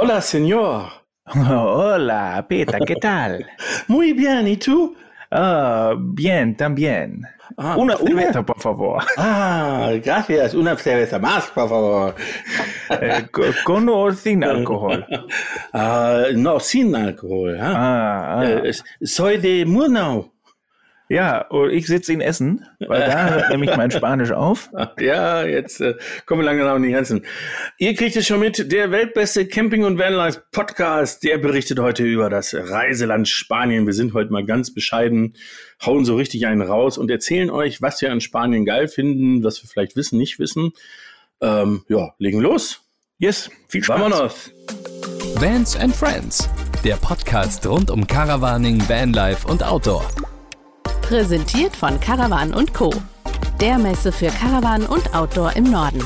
Hola, señor. Hola, Peter, ¿qué tal? Muy bien, ¿y tú? Ah, bien, también. Ah, una una- cerveza, por favor. Ah, gracias. Una cerveza más, por favor. Eh, co- con o sin alcohol. Ah, no, sin Alkohol. Ah. Äh, soy de Murnau. Ja, und ich sitze in Essen, weil da hört nämlich mein Spanisch auf. Ja, jetzt äh, kommen wir langsam an die Grenzen. Ihr kriegt es schon mit, der weltbeste Camping- und Vanlife-Podcast, der berichtet heute über das Reiseland Spanien. Wir sind heute mal ganz bescheiden, hauen so richtig einen raus und erzählen euch, was wir an Spanien geil finden, was wir vielleicht wissen, nicht wissen. Ähm, ja, legen los. Yes, viel Spaß. Vamonos. Vans and Friends, der Podcast rund um Caravaning, Vanlife und Outdoor. Präsentiert von Caravan und Co. Der Messe für Caravan und Outdoor im Norden.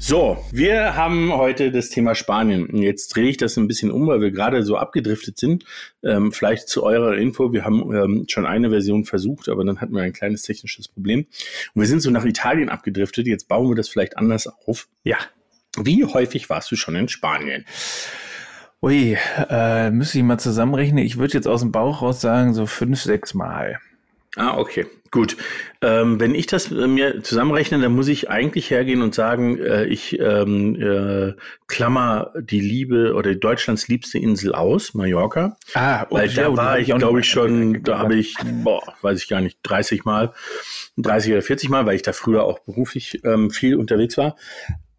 So, wir haben heute das Thema Spanien. Jetzt drehe ich das ein bisschen um, weil wir gerade so abgedriftet sind. Ähm, vielleicht zu eurer Info, wir haben ähm, schon eine Version versucht, aber dann hatten wir ein kleines technisches Problem. Und wir sind so nach Italien abgedriftet. Jetzt bauen wir das vielleicht anders auf. Ja. Wie häufig warst du schon in Spanien? Ui, äh, müsste ich mal zusammenrechnen. Ich würde jetzt aus dem Bauch raus sagen, so fünf, sechs Mal. Ah, okay, gut. Ähm, wenn ich das äh, mir zusammenrechne, dann muss ich eigentlich hergehen und sagen, äh, ich ähm, äh, klammer die Liebe oder Deutschlands liebste Insel aus, Mallorca. Ah, Weil ja, da war ich, glaube ich, schon, da habe ich, boah, weiß ich gar nicht, 30 Mal, 30 oder 40 Mal, weil ich da früher auch beruflich ähm, viel unterwegs war.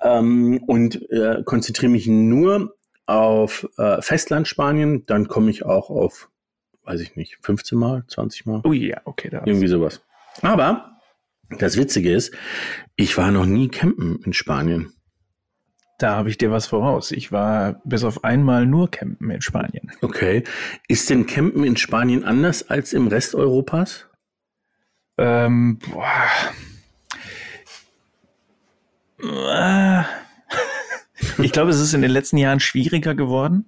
Ähm, und äh, konzentriere mich nur auf äh, Festland Spanien, dann komme ich auch auf, weiß ich nicht, 15 Mal, 20 Mal, Ui, ja, okay, da. irgendwie sowas. Aber das Witzige ist, ich war noch nie campen in Spanien. Da habe ich dir was voraus. Ich war bis auf einmal nur campen in Spanien. Okay. Ist denn Campen in Spanien anders als im Rest Europas? Ähm, boah. Ah. Ich glaube, es ist in den letzten Jahren schwieriger geworden,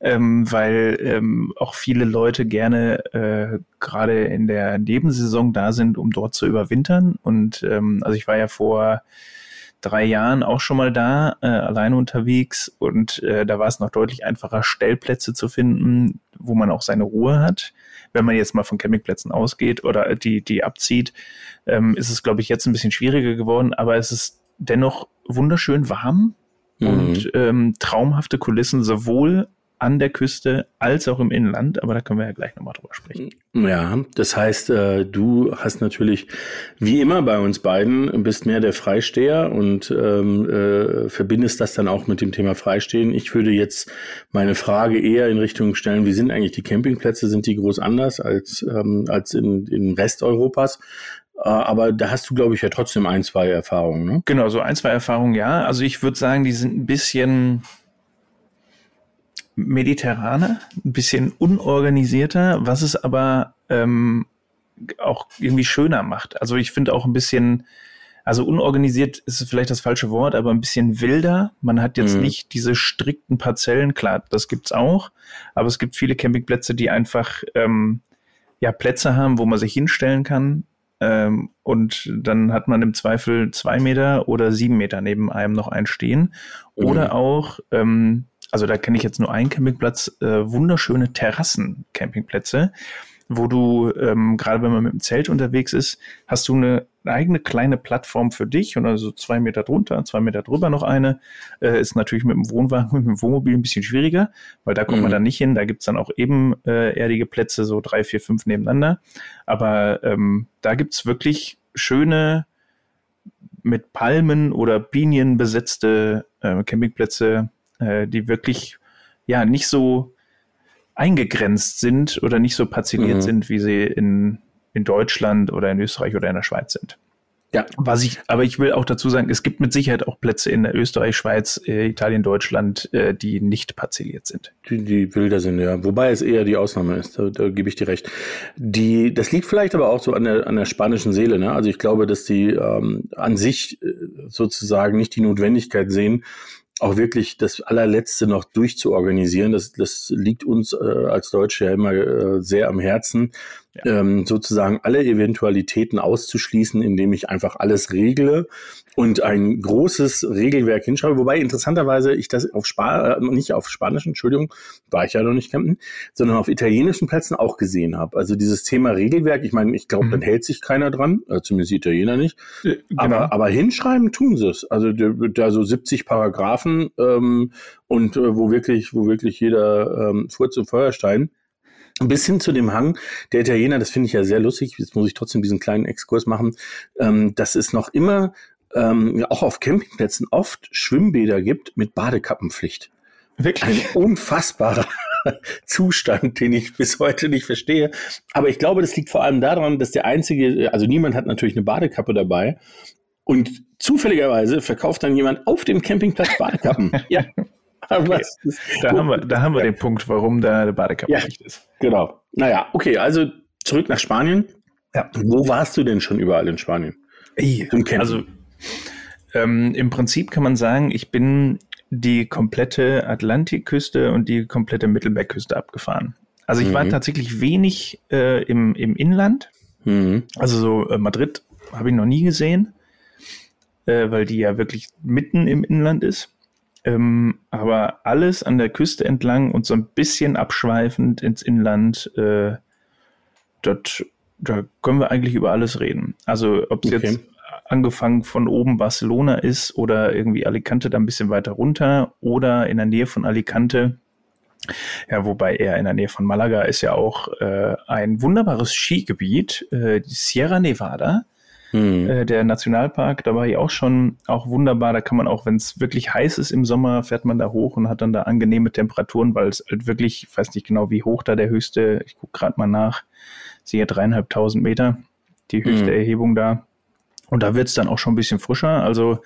ähm, weil ähm, auch viele Leute gerne äh, gerade in der Nebensaison da sind, um dort zu überwintern. Und ähm, also ich war ja vor drei Jahren auch schon mal da, äh, alleine unterwegs und äh, da war es noch deutlich einfacher, Stellplätze zu finden, wo man auch seine Ruhe hat. Wenn man jetzt mal von Campingplätzen ausgeht oder die, die abzieht, ähm, ist es, glaube ich, jetzt ein bisschen schwieriger geworden, aber es ist dennoch wunderschön warm Mhm. und ähm, traumhafte Kulissen sowohl an der Küste als auch im Inland, aber da können wir ja gleich nochmal drüber sprechen. Ja, das heißt, äh, du hast natürlich, wie immer bei uns beiden, bist mehr der Freisteher und ähm, äh, verbindest das dann auch mit dem Thema Freistehen. Ich würde jetzt meine Frage eher in Richtung stellen, wie sind eigentlich die Campingplätze? Sind die groß anders als, ähm, als in, in Rest Europas? Äh, aber da hast du, glaube ich, ja trotzdem ein, zwei Erfahrungen. Ne? Genau, so ein, zwei Erfahrungen, ja. Also ich würde sagen, die sind ein bisschen mediterraner, ein bisschen unorganisierter, was es aber ähm, auch irgendwie schöner macht. Also ich finde auch ein bisschen, also unorganisiert ist vielleicht das falsche Wort, aber ein bisschen wilder. Man hat jetzt Mhm. nicht diese strikten Parzellen, klar, das gibt's auch, aber es gibt viele Campingplätze, die einfach ähm, ja Plätze haben, wo man sich hinstellen kann. Ähm, und dann hat man im Zweifel zwei Meter oder sieben Meter neben einem noch einen stehen. Mhm. Oder auch, ähm, also da kenne ich jetzt nur einen Campingplatz, äh, wunderschöne Terrassen-Campingplätze, wo du, ähm, gerade wenn man mit dem Zelt unterwegs ist, hast du eine eigene kleine Plattform für dich und also zwei Meter drunter, zwei Meter drüber noch eine. Äh, ist natürlich mit dem Wohnwagen, mit dem Wohnmobil ein bisschen schwieriger, weil da kommt man Mhm. dann nicht hin. Da gibt's dann auch eben äh, erdige Plätze, so drei, vier, fünf nebeneinander. Aber ähm, da gibt's wirklich schöne mit Palmen oder Pinien besetzte äh, Campingplätze, äh, die wirklich ja nicht so eingegrenzt sind oder nicht so parzelliert Mhm. sind, wie sie in, in Deutschland oder in Österreich oder in der Schweiz sind. Ja. Was ich, aber ich will auch dazu sagen, es gibt mit Sicherheit auch Plätze in Österreich, Schweiz, äh, Italien, Deutschland, äh, die nicht parzelliert sind. Die, die wilder sind, ja. Wobei es eher die Ausnahme ist, da, da gebe ich dir recht. Die, das liegt vielleicht aber auch so an der, an der spanischen Seele. Ne? Also ich glaube, dass die ähm, an sich äh, sozusagen nicht die Notwendigkeit sehen, auch wirklich das allerletzte noch durchzuorganisieren. Das, das liegt uns äh, als Deutsche ja immer äh, sehr am Herzen. Ja. ähm, sozusagen alle Eventualitäten auszuschließen, indem ich einfach alles regle und ein großes Regelwerk hinschreibe. Wobei interessanterweise ich das auf Spa äh, nicht auf Spanischen, Entschuldigung, war ich ja noch nicht campen, sondern auf italienischen Plätzen auch gesehen habe. Also dieses Thema Regelwerk, ich meine, ich glaube, mhm. dann hält sich keiner dran, äh, zumindest die Italiener nicht. Genau. aber, aber hinschreiben tun sie es. Also da so 70 Paragraphen ähm, und äh, wo wirklich, wo wirklich jeder ähm, Furz und Feuerstein bis hin zu dem Hang der Italiener, das finde ich ja sehr lustig, jetzt muss ich trotzdem diesen kleinen Exkurs machen, ähm, dass es noch immer ähm, auch auf Campingplätzen oft Schwimmbäder gibt mit Badekappenpflicht. Wirklich? Ein unfassbarer Zustand, den ich bis heute nicht verstehe. Aber ich glaube, das liegt vor allem daran, dass der einzige, also niemand hat natürlich eine Badekappe dabei. Und zufälligerweise verkauft dann jemand auf dem Campingplatz Badekappen. ja. Okay. Da, haben wir, da haben wir den Punkt, warum da eine Badekappe ja, nicht ist. Genau. Naja, okay, also zurück nach Spanien. Ja. Wo warst du denn schon überall in Spanien? Ey, also ähm, im Prinzip kann man sagen, ich bin die komplette Atlantikküste und die komplette Mittelmeerküste abgefahren. Also ich mhm. war tatsächlich wenig äh, im, im Inland. Mhm. Also so äh, Madrid habe ich noch nie gesehen, äh, weil die ja wirklich mitten im Inland ist. Ähm, aber alles an der Küste entlang und so ein bisschen abschweifend ins Inland, äh, dort, da können wir eigentlich über alles reden. Also ob es okay. jetzt angefangen von oben Barcelona ist oder irgendwie Alicante da ein bisschen weiter runter oder in der Nähe von Alicante. Ja, wobei eher in der Nähe von Malaga ist ja auch äh, ein wunderbares Skigebiet, äh, die Sierra Nevada. Mhm. Äh, der Nationalpark, da war ich auch schon auch wunderbar. Da kann man auch, wenn es wirklich heiß ist im Sommer, fährt man da hoch und hat dann da angenehme Temperaturen, weil es halt wirklich, ich weiß nicht genau, wie hoch da der höchste, ich gucke gerade mal nach, sehe dreieinhalbtausend Meter, die höchste mhm. Erhebung da. Und da wird es dann auch schon ein bisschen frischer. Also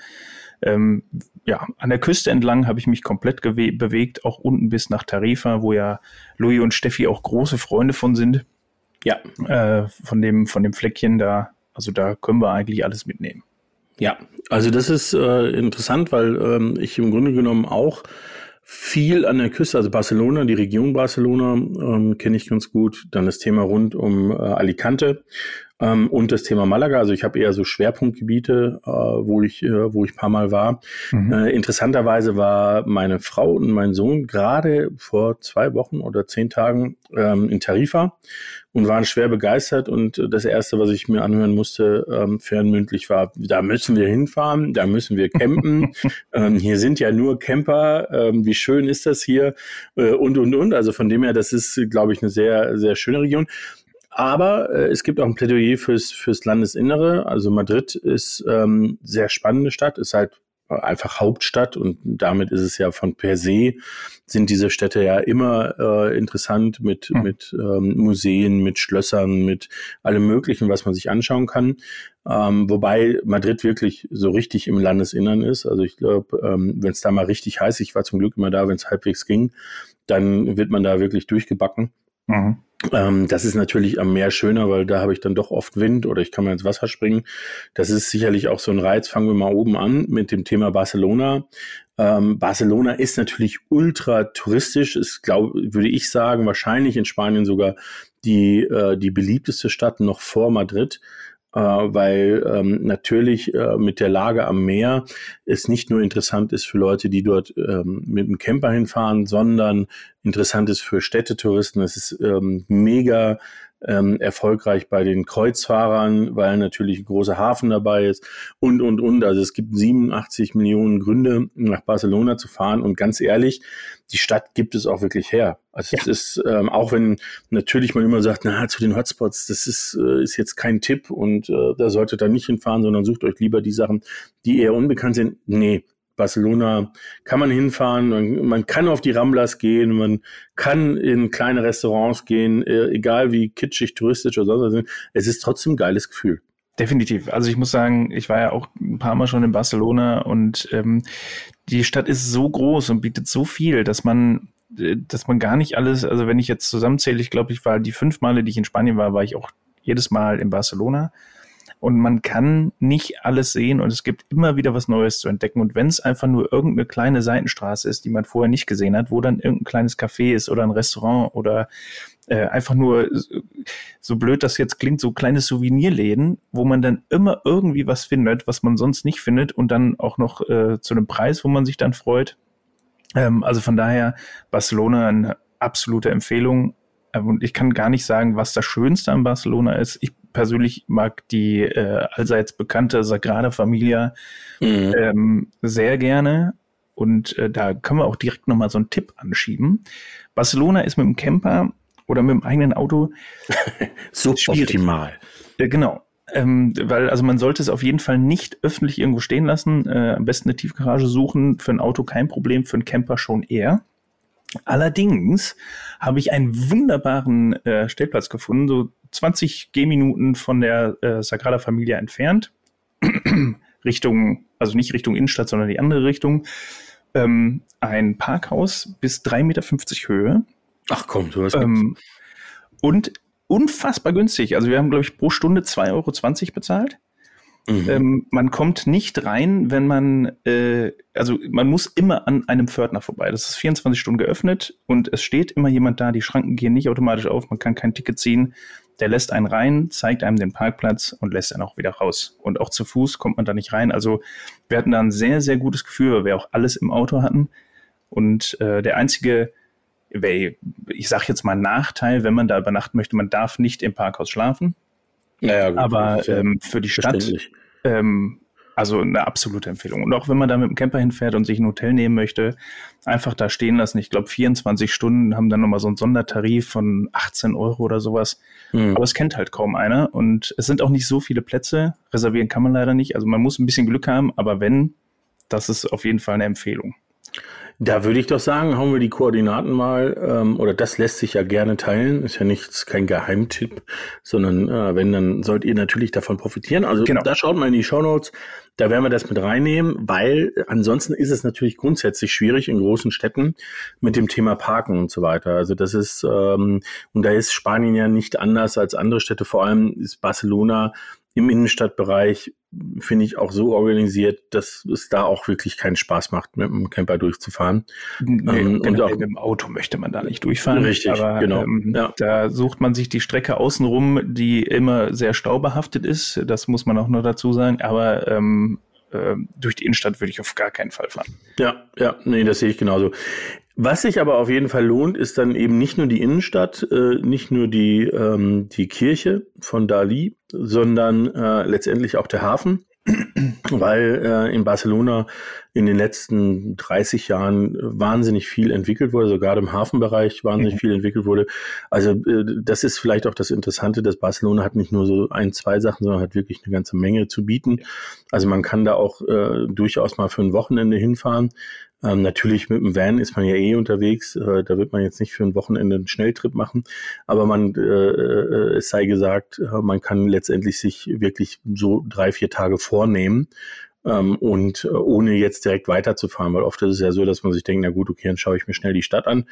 ähm, ja, an der Küste entlang habe ich mich komplett bewegt, auch unten bis nach Tarifa, wo ja Louis und Steffi auch große Freunde von sind. Ja. Äh, von dem, von dem Fleckchen da. Also da können wir eigentlich alles mitnehmen. Ja, also das ist äh, interessant, weil ähm, ich im Grunde genommen auch viel an der Küste, also Barcelona, die Region Barcelona ähm, kenne ich ganz gut. Dann das Thema rund um äh, Alicante. Ähm, und das Thema Malaga, also ich habe eher so Schwerpunktgebiete, äh, wo ich, äh, wo ich paar Mal war. Mhm. Äh, interessanterweise war meine Frau und mein Sohn gerade vor zwei Wochen oder zehn Tagen ähm, in Tarifa und waren schwer begeistert. Und das erste, was ich mir anhören musste, ähm, fernmündlich war, da müssen wir hinfahren, da müssen wir campen. ähm, hier sind ja nur Camper. Ähm, wie schön ist das hier? Äh, und, und, und. Also von dem her, das ist, glaube ich, eine sehr, sehr schöne Region. Aber äh, es gibt auch ein Plädoyer fürs, fürs Landesinnere. Also Madrid ist ähm, sehr spannende Stadt, ist halt einfach Hauptstadt und damit ist es ja von per se sind diese Städte ja immer äh, interessant mit hm. mit ähm, Museen, mit Schlössern, mit allem Möglichen, was man sich anschauen kann. Ähm, wobei Madrid wirklich so richtig im Landesinnern ist. Also ich glaube, ähm, wenn es da mal richtig heiß, ich war zum Glück immer da, wenn es halbwegs ging, dann wird man da wirklich durchgebacken. Mhm. Ähm, das ist natürlich am Meer schöner, weil da habe ich dann doch oft Wind oder ich kann mal ins Wasser springen. Das ist sicherlich auch so ein Reiz. Fangen wir mal oben an mit dem Thema Barcelona. Ähm, Barcelona ist natürlich ultra touristisch, ist, glaube würde ich sagen, wahrscheinlich in Spanien sogar die, äh, die beliebteste Stadt noch vor Madrid weil ähm, natürlich äh, mit der Lage am Meer es nicht nur interessant ist für Leute, die dort ähm, mit dem Camper hinfahren, sondern interessant ist für Städtetouristen. Es ist ähm, mega ähm, erfolgreich bei den Kreuzfahrern, weil natürlich ein großer Hafen dabei ist und, und, und. Also es gibt 87 Millionen Gründe, nach Barcelona zu fahren. Und ganz ehrlich, die Stadt gibt es auch wirklich her. Also ja. es ist, ähm, auch wenn natürlich man immer sagt, na, zu den Hotspots, das ist, äh, ist jetzt kein Tipp und äh, da solltet ihr nicht hinfahren, sondern sucht euch lieber die Sachen, die eher unbekannt sind. Nee, Barcelona kann man hinfahren, man, man, kann auf die Ramblas gehen, man kann in kleine Restaurants gehen, äh, egal wie kitschig, touristisch oder sonst was. Es ist trotzdem ein geiles Gefühl. Definitiv. Also ich muss sagen, ich war ja auch ein paar Mal schon in Barcelona und ähm, die Stadt ist so groß und bietet so viel, dass man äh, dass man gar nicht alles, also wenn ich jetzt zusammenzähle, ich glaube, ich war die fünf Male, die ich in Spanien war, war ich auch jedes Mal in Barcelona. Und man kann nicht alles sehen und es gibt immer wieder was Neues zu entdecken. Und wenn es einfach nur irgendeine kleine Seitenstraße ist, die man vorher nicht gesehen hat, wo dann irgendein kleines Café ist oder ein Restaurant oder äh, einfach nur, so blöd das jetzt klingt, so kleine Souvenirläden, wo man dann immer irgendwie was findet, was man sonst nicht findet und dann auch noch äh, zu einem Preis, wo man sich dann freut. Ähm, also von daher Barcelona eine absolute Empfehlung. Ähm, und ich kann gar nicht sagen, was das Schönste an Barcelona ist. Ich persönlich mag die äh, allseits bekannte Sagrada Familia mhm. ähm, sehr gerne. Und äh, da können wir auch direkt nochmal so einen Tipp anschieben. Barcelona ist mit dem Camper oder mit dem eigenen Auto suboptimal. Ja, genau. Ähm, weil, also man sollte es auf jeden Fall nicht öffentlich irgendwo stehen lassen. Äh, am besten eine Tiefgarage suchen. Für ein Auto kein Problem, für einen Camper schon eher. Allerdings habe ich einen wunderbaren äh, Stellplatz gefunden, so 20 Gehminuten von der äh, Sagrada Familia entfernt. Richtung, also nicht Richtung Innenstadt, sondern die andere Richtung. Ähm, ein Parkhaus bis 3,50 Meter Höhe. Ach komm, du hast ähm, Und unfassbar günstig. Also wir haben, glaube ich, pro Stunde 2,20 Euro bezahlt. Mhm. Ähm, man kommt nicht rein, wenn man, äh, also man muss immer an einem Pförtner vorbei. Das ist 24 Stunden geöffnet und es steht immer jemand da. Die Schranken gehen nicht automatisch auf, man kann kein Ticket ziehen. Der lässt einen rein, zeigt einem den Parkplatz und lässt einen auch wieder raus. Und auch zu Fuß kommt man da nicht rein. Also wir hatten da ein sehr, sehr gutes Gefühl, weil wir auch alles im Auto hatten. Und äh, der einzige ich sage jetzt mal Nachteil, wenn man da übernachten möchte, man darf nicht im Parkhaus schlafen. Naja, gut, aber ähm, für die Stadt, ähm, also eine absolute Empfehlung. Und auch wenn man da mit dem Camper hinfährt und sich ein Hotel nehmen möchte, einfach da stehen lassen. Ich glaube, 24 Stunden haben dann nochmal so einen Sondertarif von 18 Euro oder sowas. Mhm. Aber es kennt halt kaum einer. Und es sind auch nicht so viele Plätze. Reservieren kann man leider nicht. Also man muss ein bisschen Glück haben, aber wenn, das ist auf jeden Fall eine Empfehlung. Da würde ich doch sagen, hauen wir die Koordinaten mal, ähm, oder das lässt sich ja gerne teilen, ist ja nichts, kein Geheimtipp, sondern äh, wenn, dann sollt ihr natürlich davon profitieren. Also genau. da schaut mal in die Show Notes, da werden wir das mit reinnehmen, weil ansonsten ist es natürlich grundsätzlich schwierig in großen Städten mit dem Thema Parken und so weiter. Also das ist, ähm, und da ist Spanien ja nicht anders als andere Städte, vor allem ist Barcelona im Innenstadtbereich finde ich auch so organisiert, dass es da auch wirklich keinen Spaß macht, mit dem Camper durchzufahren. Nee, ähm, und auch mit dem Auto möchte man da nicht durchfahren. Richtig, aber, genau. Ähm, ja. Da sucht man sich die Strecke außenrum, die immer sehr staubehaftet ist. Das muss man auch noch dazu sagen. Aber ähm, äh, durch die Innenstadt würde ich auf gar keinen Fall fahren. Ja, ja, nee, das sehe ich genauso. Was sich aber auf jeden Fall lohnt, ist dann eben nicht nur die Innenstadt, äh, nicht nur die, ähm, die Kirche von Dali, sondern äh, letztendlich auch der Hafen, weil äh, in Barcelona in den letzten 30 Jahren wahnsinnig viel entwickelt wurde, sogar im Hafenbereich wahnsinnig mhm. viel entwickelt wurde. Also äh, das ist vielleicht auch das Interessante, dass Barcelona hat nicht nur so ein, zwei Sachen, sondern hat wirklich eine ganze Menge zu bieten. Also man kann da auch äh, durchaus mal für ein Wochenende hinfahren. Ähm, natürlich mit dem Van ist man ja eh unterwegs. Äh, da wird man jetzt nicht für ein Wochenende einen Schnelltrip machen. Aber man, äh, äh, es sei gesagt, äh, man kann letztendlich sich wirklich so drei, vier Tage vornehmen ähm, und äh, ohne jetzt direkt weiterzufahren, weil oft ist es ja so, dass man sich denkt, na gut, okay, dann schaue ich mir schnell die Stadt an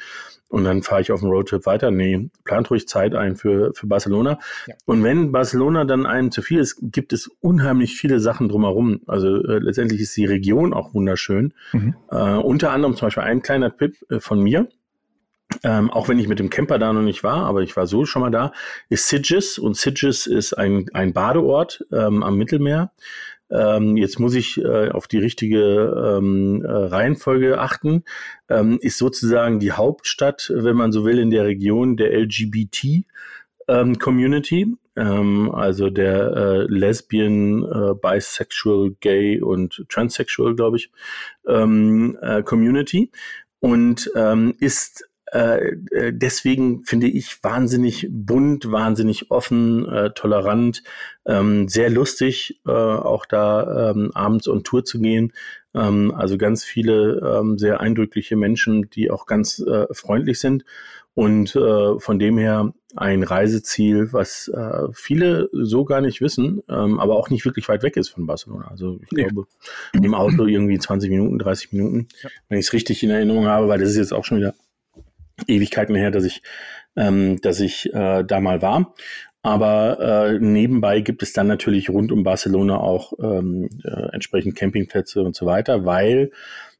und dann fahre ich auf den Roadtrip weiter. Nee, plant ruhig Zeit ein für, für Barcelona. Ja. Und wenn Barcelona dann einem zu viel ist, gibt es unheimlich viele Sachen drumherum. Also äh, letztendlich ist die Region auch wunderschön. Mhm. Äh, unter anderem zum Beispiel ein kleiner Tipp äh, von mir. Ähm, auch wenn ich mit dem Camper da noch nicht war, aber ich war so schon mal da, ist Sitges und Sitges ist ein, ein Badeort ähm, am Mittelmeer. Ähm, jetzt muss ich äh, auf die richtige ähm, äh, Reihenfolge achten. Ähm, ist sozusagen die Hauptstadt, wenn man so will, in der Region der LGBT ähm, Community, ähm, also der äh, Lesbian, äh, Bisexual, Gay und Transsexual, glaube ich, ähm, äh, Community und ähm, ist deswegen finde ich wahnsinnig bunt, wahnsinnig offen, äh, tolerant, ähm, sehr lustig, äh, auch da ähm, abends on Tour zu gehen. Ähm, also ganz viele sehr eindrückliche Menschen, die auch ganz äh, freundlich sind. Und äh, von dem her ein Reiseziel, was äh, viele so gar nicht wissen, aber auch nicht wirklich weit weg ist von Barcelona. Also ich nee. glaube, im Auto irgendwie 20 Minuten, 30 Minuten, ja. wenn ich es richtig in Erinnerung habe, weil das ist jetzt auch schon wieder Ewigkeiten her, dass ich, ähm, dass ich äh, da mal war. Aber äh, nebenbei gibt es dann natürlich rund um Barcelona auch ähm, äh, entsprechend Campingplätze und so weiter, weil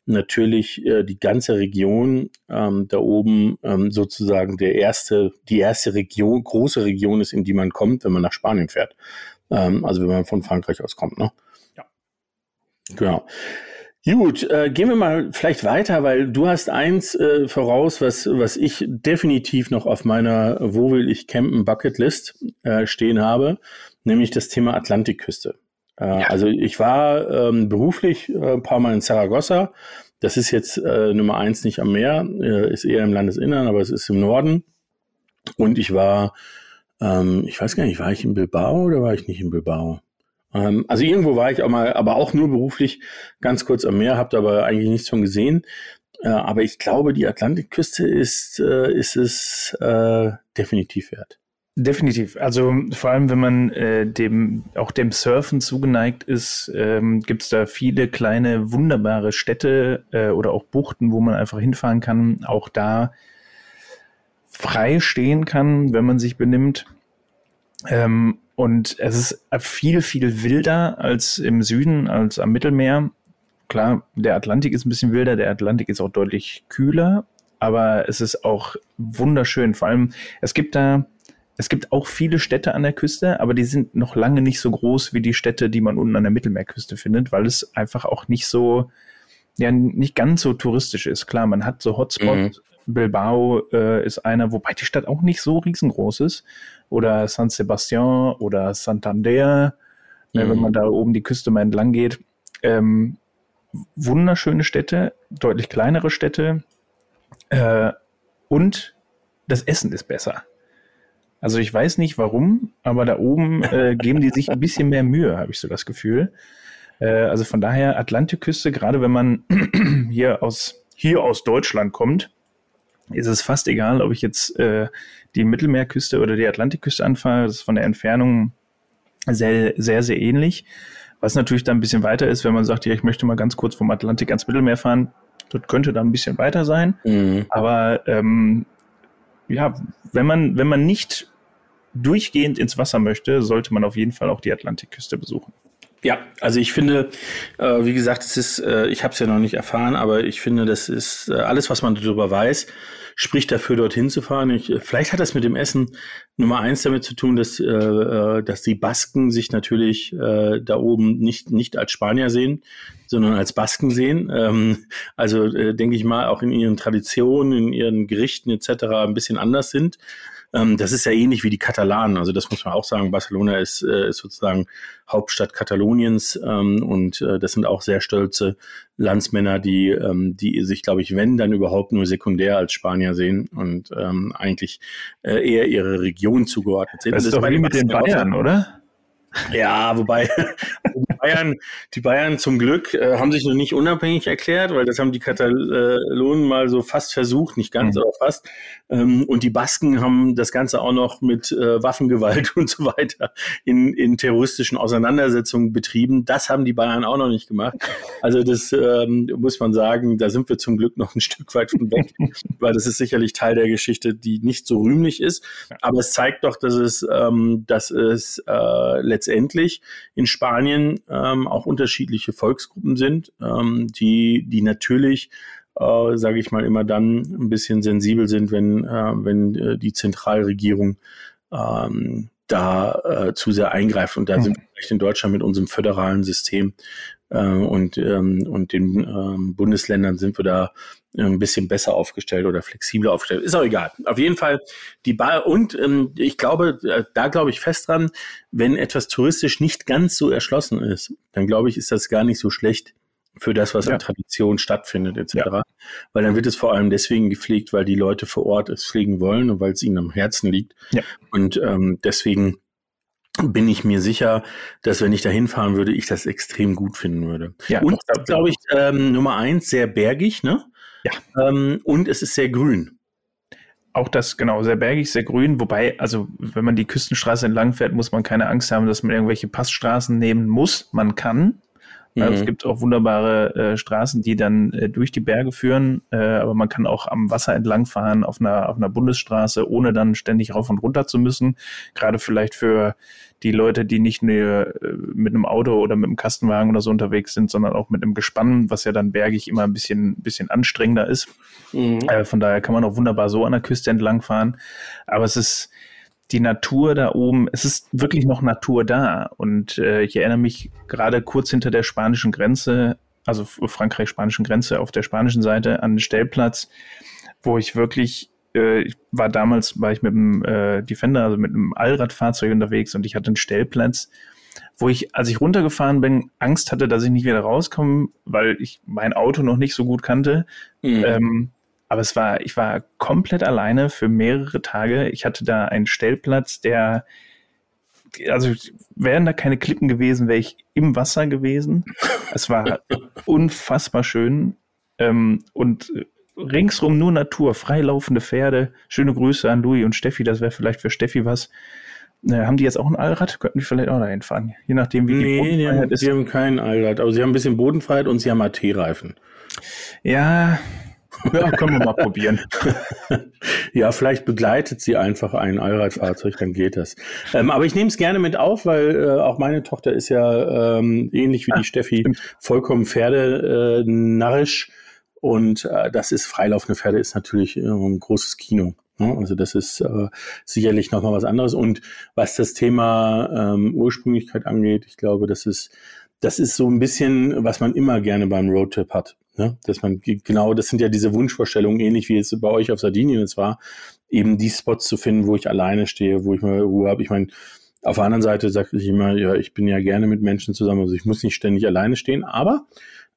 natürlich äh, die ganze Region ähm, da oben ähm, sozusagen der erste, die erste Region, große Region ist, in die man kommt, wenn man nach Spanien fährt. Ähm, also wenn man von Frankreich aus kommt, ne? Ja. Genau. Gut, äh, gehen wir mal vielleicht weiter, weil du hast eins äh, voraus, was, was ich definitiv noch auf meiner Wo will ich campen Bucketlist äh, stehen habe, nämlich das Thema Atlantikküste. Äh, ja. Also ich war ähm, beruflich äh, ein paar Mal in Saragossa. Das ist jetzt äh, Nummer eins nicht am Meer, äh, ist eher im Landesinnern, aber es ist im Norden. Und ich war, ähm, ich weiß gar nicht, war ich in Bilbao oder war ich nicht in Bilbao? Ähm, also irgendwo war ich auch mal, aber auch nur beruflich ganz kurz am Meer, habt aber eigentlich nichts von gesehen. Äh, aber ich glaube, die Atlantikküste ist, äh, ist es äh, definitiv wert. Definitiv. Also vor allem, wenn man äh, dem auch dem Surfen zugeneigt ist, ähm, gibt es da viele kleine wunderbare Städte äh, oder auch Buchten, wo man einfach hinfahren kann. Auch da frei stehen kann, wenn man sich benimmt. Ähm, und es ist viel, viel wilder als im Süden, als am Mittelmeer. Klar, der Atlantik ist ein bisschen wilder, der Atlantik ist auch deutlich kühler, aber es ist auch wunderschön. Vor allem, es gibt da, es gibt auch viele Städte an der Küste, aber die sind noch lange nicht so groß wie die Städte, die man unten an der Mittelmeerküste findet, weil es einfach auch nicht so, ja, nicht ganz so touristisch ist. Klar, man hat so Hotspots. Mhm. Bilbao äh, ist einer, wobei die Stadt auch nicht so riesengroß ist oder San Sebastian oder Santander, mhm. wenn man da oben die Küste mal entlang geht. Ähm, wunderschöne Städte, deutlich kleinere Städte äh, und das Essen ist besser. Also ich weiß nicht warum, aber da oben äh, geben die sich ein bisschen mehr Mühe, habe ich so das Gefühl. Äh, also von daher Atlantikküste, gerade wenn man hier aus hier aus Deutschland kommt, ist es fast egal, ob ich jetzt äh, die Mittelmeerküste oder die Atlantikküste anfahre. Das ist von der Entfernung sehr, sehr, sehr ähnlich. Was natürlich dann ein bisschen weiter ist, wenn man sagt, ja, ich möchte mal ganz kurz vom Atlantik ans Mittelmeer fahren, das könnte dann ein bisschen weiter sein. Mhm. Aber ähm, ja, wenn man, wenn man nicht durchgehend ins Wasser möchte, sollte man auf jeden Fall auch die Atlantikküste besuchen. Ja, also ich finde, äh, wie gesagt, es ist, äh, ich habe es ja noch nicht erfahren, aber ich finde, das ist äh, alles, was man darüber weiß, spricht dafür, dorthin zu fahren. Ich, vielleicht hat das mit dem Essen Nummer eins damit zu tun, dass, äh, äh, dass die Basken sich natürlich äh, da oben nicht, nicht als Spanier sehen, sondern als Basken sehen. Ähm, also äh, denke ich mal, auch in ihren Traditionen, in ihren Gerichten etc. ein bisschen anders sind. Ähm, das ist ja ähnlich wie die Katalanen. Also das muss man auch sagen. Barcelona ist, äh, ist sozusagen Hauptstadt Kataloniens ähm, und äh, das sind auch sehr stolze Landsmänner, die, ähm, die sich, glaube ich, wenn dann überhaupt nur sekundär als Spanier sehen und ähm, eigentlich äh, eher ihre Region zugeordnet sind. Das ist das doch wie mit den Bayern, oder? Ja, wobei die Bayern, die Bayern zum Glück äh, haben sich noch nicht unabhängig erklärt, weil das haben die Katalonen mal so fast versucht, nicht ganz, mhm. aber fast. Ähm, und die Basken haben das Ganze auch noch mit äh, Waffengewalt und so weiter in, in terroristischen Auseinandersetzungen betrieben. Das haben die Bayern auch noch nicht gemacht. Also das ähm, muss man sagen, da sind wir zum Glück noch ein Stück weit von weg, weil das ist sicherlich Teil der Geschichte, die nicht so rühmlich ist. Aber es zeigt doch, dass es, ähm, dass es äh, letztendlich in Spanien ähm, auch unterschiedliche Volksgruppen sind, ähm, die, die natürlich äh, sage ich mal, immer dann ein bisschen sensibel sind, wenn, äh, wenn äh, die Zentralregierung ähm, da äh, zu sehr eingreift. Und da mhm. sind wir vielleicht in Deutschland mit unserem föderalen System und, ähm, und den ähm, Bundesländern sind wir da ein bisschen besser aufgestellt oder flexibler aufgestellt. Ist auch egal. Auf jeden Fall die Bar und ähm, ich glaube, äh, da glaube ich fest dran, wenn etwas touristisch nicht ganz so erschlossen ist, dann glaube ich, ist das gar nicht so schlecht für das, was ja. an Tradition stattfindet, etc. Ja. Weil dann wird es vor allem deswegen gepflegt, weil die Leute vor Ort es pflegen wollen und weil es ihnen am Herzen liegt. Ja. Und ähm, deswegen bin ich mir sicher, dass wenn ich da hinfahren würde, ich das extrem gut finden würde. Ja, und glaube ich, ähm, Nummer eins, sehr bergig, ne? Ja. Ähm, und es ist sehr grün. Auch das, genau, sehr bergig, sehr grün. Wobei, also, wenn man die Küstenstraße entlang fährt, muss man keine Angst haben, dass man irgendwelche Passstraßen nehmen muss. Man kann, Mhm. Also es gibt auch wunderbare äh, Straßen, die dann äh, durch die Berge führen, äh, aber man kann auch am Wasser entlang fahren auf einer, auf einer Bundesstraße, ohne dann ständig rauf und runter zu müssen. Gerade vielleicht für die Leute, die nicht nur äh, mit einem Auto oder mit einem Kastenwagen oder so unterwegs sind, sondern auch mit einem Gespann, was ja dann bergig immer ein bisschen, bisschen anstrengender ist. Mhm. Äh, von daher kann man auch wunderbar so an der Küste entlang fahren. Aber es ist, die Natur da oben, es ist wirklich noch Natur da. Und äh, ich erinnere mich gerade kurz hinter der spanischen Grenze, also Frankreich-spanischen Grenze auf der spanischen Seite an den Stellplatz, wo ich wirklich, äh, ich war damals, war ich mit einem äh, Defender, also mit einem Allradfahrzeug unterwegs und ich hatte einen Stellplatz, wo ich, als ich runtergefahren bin, Angst hatte, dass ich nicht wieder rauskomme, weil ich mein Auto noch nicht so gut kannte. Mhm. Ähm, aber es war, ich war komplett alleine für mehrere Tage. Ich hatte da einen Stellplatz, der, also wären da keine Klippen gewesen, wäre ich im Wasser gewesen. Es war unfassbar schön. Ähm, und ringsrum nur Natur, freilaufende Pferde. Schöne Grüße an Louis und Steffi, das wäre vielleicht für Steffi was. Äh, haben die jetzt auch ein Allrad? Könnten die vielleicht auch dahin fahren? Je nachdem, wie nee, die Bodenfreiheit ist. Sie haben kein Allrad, aber sie haben ein bisschen Bodenfreiheit und sie haben AT-Reifen. Ja, ja, können wir mal probieren. ja, vielleicht begleitet sie einfach ein Allradfahrzeug, dann geht das. Ähm, aber ich nehme es gerne mit auf, weil äh, auch meine Tochter ist ja ähm, ähnlich wie die Steffi stimmt. vollkommen pferdenarrisch. Und äh, das ist freilaufende Pferde ist natürlich äh, ein großes Kino. Ne? Also das ist äh, sicherlich nochmal was anderes. Und was das Thema ähm, Ursprünglichkeit angeht, ich glaube, das ist das ist so ein bisschen, was man immer gerne beim Roadtrip hat. Ne? Dass man genau, das sind ja diese Wunschvorstellungen, ähnlich wie es bei euch auf Sardinien es war, eben die Spots zu finden, wo ich alleine stehe, wo ich mal Ruhe habe. Ich meine, auf der anderen Seite sage ich immer, ja, ich bin ja gerne mit Menschen zusammen, also ich muss nicht ständig alleine stehen, aber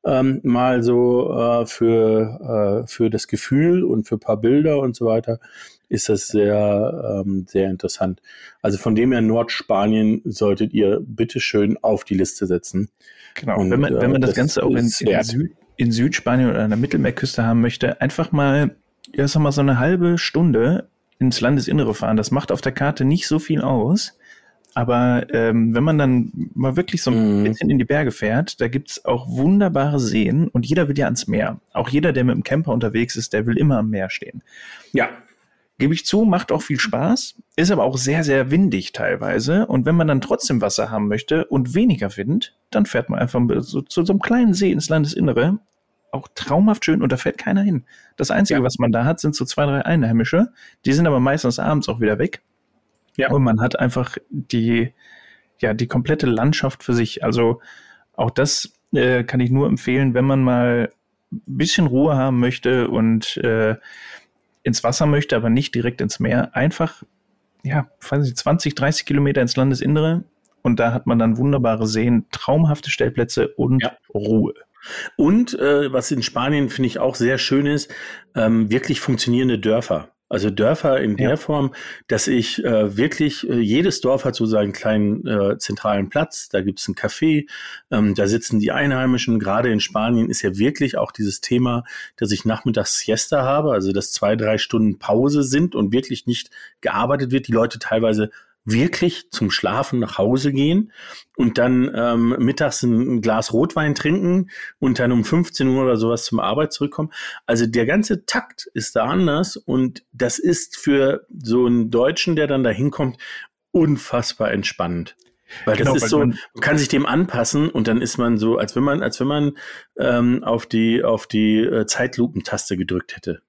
ähm, mal so äh, für, äh, für das Gefühl und für ein paar Bilder und so weiter ist das sehr, ähm, sehr interessant. Also von dem her Nordspanien solltet ihr bitteschön auf die Liste setzen. Genau, und, wenn man, wenn man das, das Ganze auch in, in, Süd, in Südspanien oder an der Mittelmeerküste haben möchte, einfach mal, ja, sag mal, so eine halbe Stunde ins Landesinnere fahren. Das macht auf der Karte nicht so viel aus. Aber ähm, wenn man dann mal wirklich so ein mm. bisschen in die Berge fährt, da gibt's auch wunderbare Seen und jeder will ja ans Meer. Auch jeder, der mit dem Camper unterwegs ist, der will immer am Meer stehen. Ja. Gebe ich zu, macht auch viel Spaß, ist aber auch sehr, sehr windig teilweise. Und wenn man dann trotzdem Wasser haben möchte und weniger Wind, dann fährt man einfach so, zu so einem kleinen See ins Landesinnere. Auch traumhaft schön und da fährt keiner hin. Das Einzige, ja. was man da hat, sind so zwei, drei Einheimische. Die sind aber meistens abends auch wieder weg. Ja. Und man hat einfach die, ja, die komplette Landschaft für sich. Also auch das äh, kann ich nur empfehlen, wenn man mal ein bisschen Ruhe haben möchte und äh, ins Wasser möchte, aber nicht direkt ins Meer, einfach, ja, weiß nicht, 20, 30 Kilometer ins Landesinnere und da hat man dann wunderbare Seen, traumhafte Stellplätze und ja. Ruhe. Und äh, was in Spanien finde ich auch sehr schön ist, ähm, wirklich funktionierende Dörfer. Also Dörfer in der ja. Form, dass ich äh, wirklich, äh, jedes Dorf hat so seinen kleinen äh, zentralen Platz, da gibt's ein Café, ähm, da sitzen die Einheimischen. Gerade in Spanien ist ja wirklich auch dieses Thema, dass ich nachmittags Siesta habe, also dass zwei, drei Stunden Pause sind und wirklich nicht gearbeitet wird. Die Leute teilweise wirklich zum Schlafen nach Hause gehen und dann ähm, mittags ein Glas Rotwein trinken und dann um 15 Uhr oder sowas zum Arbeit zurückkommen. Also der ganze Takt ist da anders und das ist für so einen Deutschen, der dann da hinkommt, unfassbar entspannend. Weil genau, das ist so, man, man, kann sich dem anpassen und dann ist man so, als wenn man, als wenn man ähm, auf die, auf die äh, Zeitlupentaste gedrückt hätte.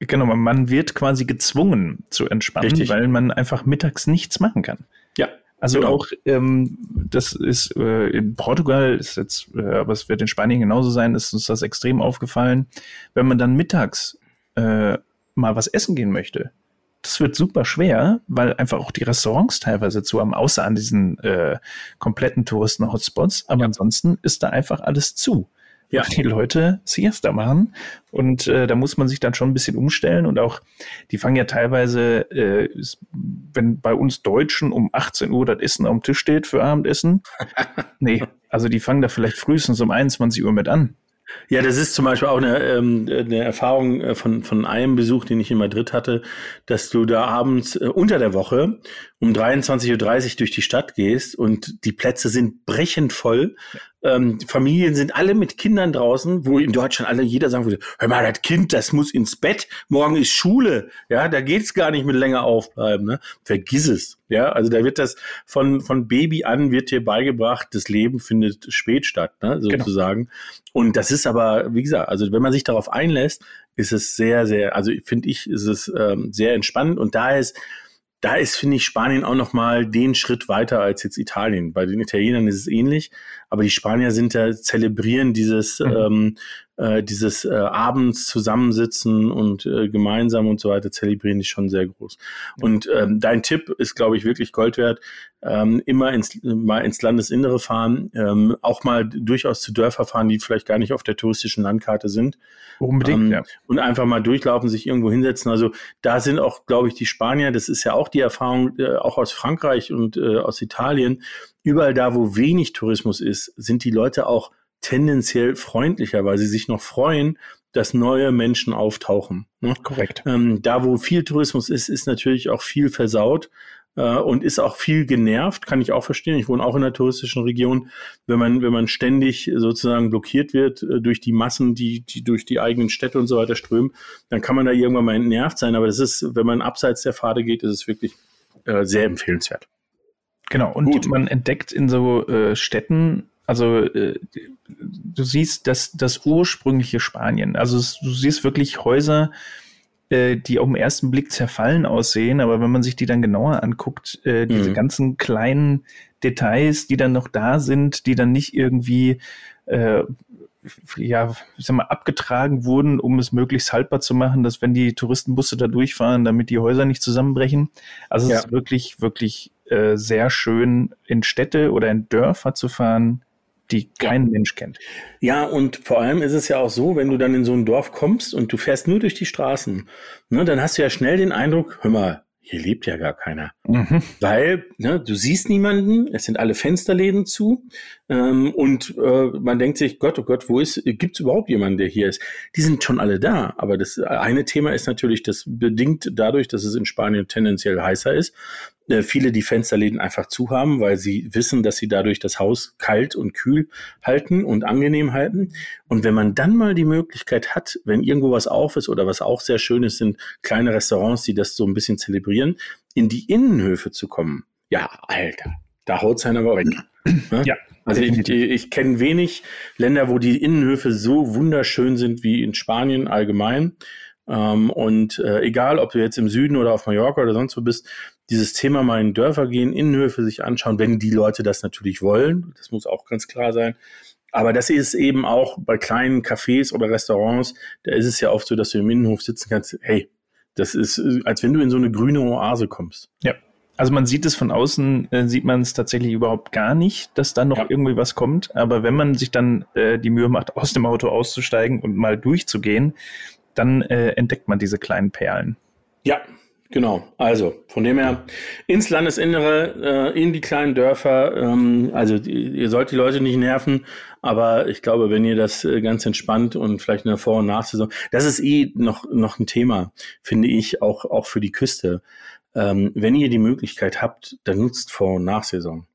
Genau, man wird quasi gezwungen zu entspannen, Richtig. weil man einfach mittags nichts machen kann. Ja. Also genau. auch, ähm, das ist äh, in Portugal, ist jetzt, äh, aber es wird in Spanien genauso sein, ist uns das extrem aufgefallen. Wenn man dann mittags äh, mal was essen gehen möchte, das wird super schwer, weil einfach auch die Restaurants teilweise zu haben, außer an diesen äh, kompletten Touristen-Hotspots. Aber ja. ansonsten ist da einfach alles zu ja. die Leute Siesta machen. Und äh, da muss man sich dann schon ein bisschen umstellen. Und auch, die fangen ja teilweise, äh, wenn bei uns Deutschen um 18 Uhr das Essen am Tisch steht für Abendessen. nee, also die fangen da vielleicht frühestens um 21 Uhr mit an. Ja, das ist zum Beispiel auch eine, ähm, eine Erfahrung äh, von, von einem Besuch, den ich in Madrid hatte, dass du da abends äh, unter der Woche um 23.30 Uhr durch die Stadt gehst und die Plätze sind brechend voll. Ähm, Familien sind alle mit Kindern draußen, wo in Deutschland alle jeder sagen würde, hör mal, das Kind, das muss ins Bett, morgen ist Schule, ja, da geht's gar nicht mit länger aufbleiben, ne? Vergiss es, ja, also da wird das von, von Baby an wird dir beigebracht, das Leben findet spät statt, ne, genau. sozusagen. Genau. Und das ist aber, wie gesagt, also wenn man sich darauf einlässt, ist es sehr, sehr, also finde ich, ist es ähm, sehr entspannend und da ist, da ist, finde ich, Spanien auch noch mal den Schritt weiter als jetzt Italien. Bei den Italienern ist es ähnlich, aber die Spanier sind da, zelebrieren dieses, mhm. ähm, äh, dieses äh, abends zusammensitzen und äh, gemeinsam und so weiter zelebrieren die schon sehr groß. Und ähm, dein Tipp ist, glaube ich, wirklich Gold wert. Ähm, immer ins, mal ins Landesinnere fahren, ähm, auch mal durchaus zu Dörfer fahren, die vielleicht gar nicht auf der touristischen Landkarte sind. Unbedingt, ähm, ja. Und einfach mal durchlaufen, sich irgendwo hinsetzen. Also da sind auch, glaube ich, die Spanier, das ist ja auch die Erfahrung, äh, auch aus Frankreich und äh, aus Italien, überall da, wo wenig Tourismus ist, sind die Leute auch tendenziell freundlicher, weil sie sich noch freuen, dass neue Menschen auftauchen. Ne? Korrekt. Ähm, da, wo viel Tourismus ist, ist natürlich auch viel versaut äh, und ist auch viel genervt, kann ich auch verstehen. Ich wohne auch in einer touristischen Region. Wenn man, wenn man ständig sozusagen blockiert wird äh, durch die Massen, die, die durch die eigenen Städte und so weiter strömen, dann kann man da irgendwann mal entnervt sein. Aber das ist, wenn man abseits der Pfade geht, ist es wirklich äh, sehr empfehlenswert. Genau, und Gut. man entdeckt in so äh, Städten, also äh, du siehst das, das ursprüngliche Spanien. Also du siehst wirklich Häuser, äh, die auf den ersten Blick zerfallen aussehen, aber wenn man sich die dann genauer anguckt, äh, diese mhm. ganzen kleinen Details, die dann noch da sind, die dann nicht irgendwie äh, ja, ich sag mal, abgetragen wurden, um es möglichst haltbar zu machen, dass wenn die Touristenbusse da durchfahren, damit die Häuser nicht zusammenbrechen. Also ja. es ist wirklich, wirklich äh, sehr schön, in Städte oder in Dörfer zu fahren, die kein ja. Mensch kennt. Ja, und vor allem ist es ja auch so, wenn du dann in so ein Dorf kommst und du fährst nur durch die Straßen, ne, dann hast du ja schnell den Eindruck, hör mal, hier lebt ja gar keiner. Mhm. Weil ne, du siehst niemanden, es sind alle Fensterläden zu ähm, und äh, man denkt sich, Gott, oh Gott, wo ist, gibt es überhaupt jemanden, der hier ist? Die sind schon alle da, aber das eine Thema ist natürlich, das bedingt dadurch, dass es in Spanien tendenziell heißer ist, äh, viele die Fensterläden einfach zu haben, weil sie wissen, dass sie dadurch das Haus kalt und kühl halten und angenehm halten. Und wenn man dann mal die Möglichkeit hat, wenn irgendwo was auf ist oder was auch sehr schön ist, sind kleine Restaurants, die das so ein bisschen zelebrieren, in die Innenhöfe zu kommen. Ja, Alter, da haut es einer aber weg. Ne? Ja. Also ich, ich kenne wenig Länder, wo die Innenhöfe so wunderschön sind wie in Spanien allgemein. Ähm, und äh, egal, ob du jetzt im Süden oder auf Mallorca oder sonst wo bist, dieses Thema mal in Dörfer gehen, Innenhöfe sich anschauen, wenn die Leute das natürlich wollen. Das muss auch ganz klar sein. Aber das ist eben auch bei kleinen Cafés oder Restaurants, da ist es ja oft so, dass du im Innenhof sitzen kannst. Hey, das ist, als wenn du in so eine grüne Oase kommst. Ja. Also man sieht es von außen, äh, sieht man es tatsächlich überhaupt gar nicht, dass dann noch ja. irgendwie was kommt. Aber wenn man sich dann äh, die Mühe macht, aus dem Auto auszusteigen und mal durchzugehen, dann äh, entdeckt man diese kleinen Perlen. Ja, Genau, also von dem her ins Landesinnere, äh, in die kleinen Dörfer. Ähm, also die, ihr sollt die Leute nicht nerven, aber ich glaube, wenn ihr das äh, ganz entspannt und vielleicht in der Vor- und Nachsaison, das ist eh noch, noch ein Thema, finde ich, auch, auch für die Küste. Ähm, wenn ihr die Möglichkeit habt, dann nutzt Vor- und Nachsaison.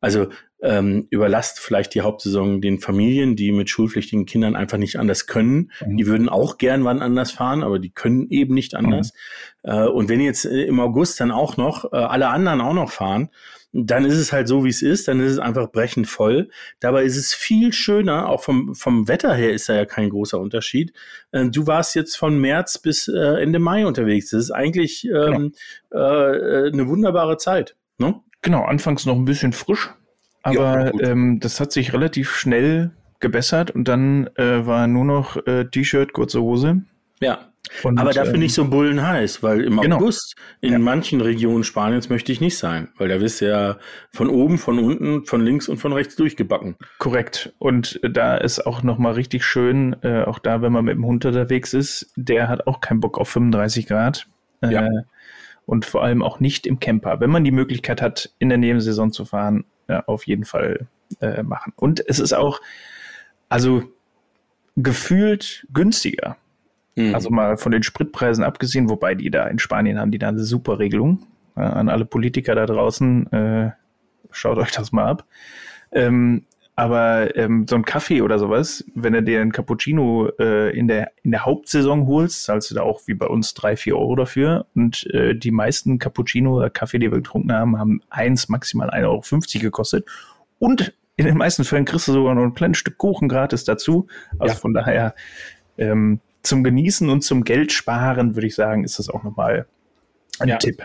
Also ähm, überlasst vielleicht die Hauptsaison den Familien, die mit schulpflichtigen Kindern einfach nicht anders können. Mhm. Die würden auch gern wann anders fahren, aber die können eben nicht anders. Mhm. Äh, und wenn jetzt äh, im August dann auch noch äh, alle anderen auch noch fahren, dann ist es halt so, wie es ist, dann ist es einfach brechend voll. Dabei ist es viel schöner, auch vom, vom Wetter her ist da ja kein großer Unterschied. Äh, du warst jetzt von März bis äh, Ende Mai unterwegs. Das ist eigentlich ähm, genau. äh, eine wunderbare Zeit. Ne? Genau, anfangs noch ein bisschen frisch, aber ja, ähm, das hat sich relativ schnell gebessert und dann äh, war nur noch äh, T-Shirt, kurze Hose. Ja. Und, aber dafür ähm, nicht so bullen heiß, weil im genau. August in ja. manchen Regionen Spaniens möchte ich nicht sein, weil da wirst du ja von oben, von unten, von links und von rechts durchgebacken. Korrekt. Und da ist auch nochmal richtig schön, äh, auch da, wenn man mit dem Hund unterwegs ist, der hat auch keinen Bock auf 35 Grad. Äh, ja. Und vor allem auch nicht im Camper. Wenn man die Möglichkeit hat, in der Nebensaison zu fahren, ja, auf jeden Fall äh, machen. Und es ist auch, also gefühlt günstiger. Mhm. Also mal von den Spritpreisen abgesehen, wobei die da in Spanien haben die da eine super Regelung. Ja, an alle Politiker da draußen, äh, schaut euch das mal ab. Ähm, Aber ähm, so ein Kaffee oder sowas, wenn du dir einen Cappuccino äh, in, der, in der Hauptsaison holst, zahlst du da auch wie bei uns drei, vier Euro dafür. Und äh, die meisten Cappuccino oder Kaffee, die wir getrunken haben, haben eins, maximal 1,50 Euro gekostet. Und in den meisten Fällen kriegst du sogar noch ein kleines Stück Kuchen gratis dazu. Also ja. von daher ähm, zum Genießen und zum Geld sparen, würde ich sagen, ist das auch nochmal ein ja. Tipp.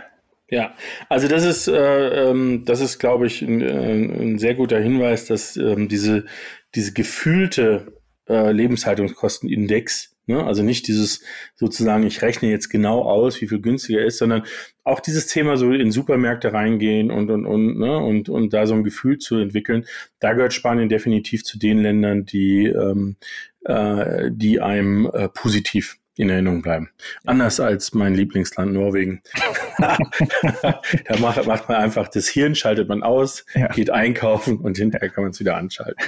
Ja, also das ist, äh, ähm, das ist, glaube ich, ein, äh, ein, sehr guter Hinweis, dass ähm, diese, diese gefühlte äh, Lebenshaltungskostenindex, ne, also nicht dieses sozusagen, ich rechne jetzt genau aus, wie viel günstiger ist, sondern auch dieses Thema so in Supermärkte reingehen und und und ne, und und da so ein Gefühl zu entwickeln, da gehört Spanien definitiv zu den Ländern, die ähm, äh, die einem äh, positiv in Erinnerung bleiben. Anders als mein Lieblingsland Norwegen. da macht, macht, man einfach das Hirn, schaltet man aus, ja. geht einkaufen und hinterher kann man es wieder anschalten.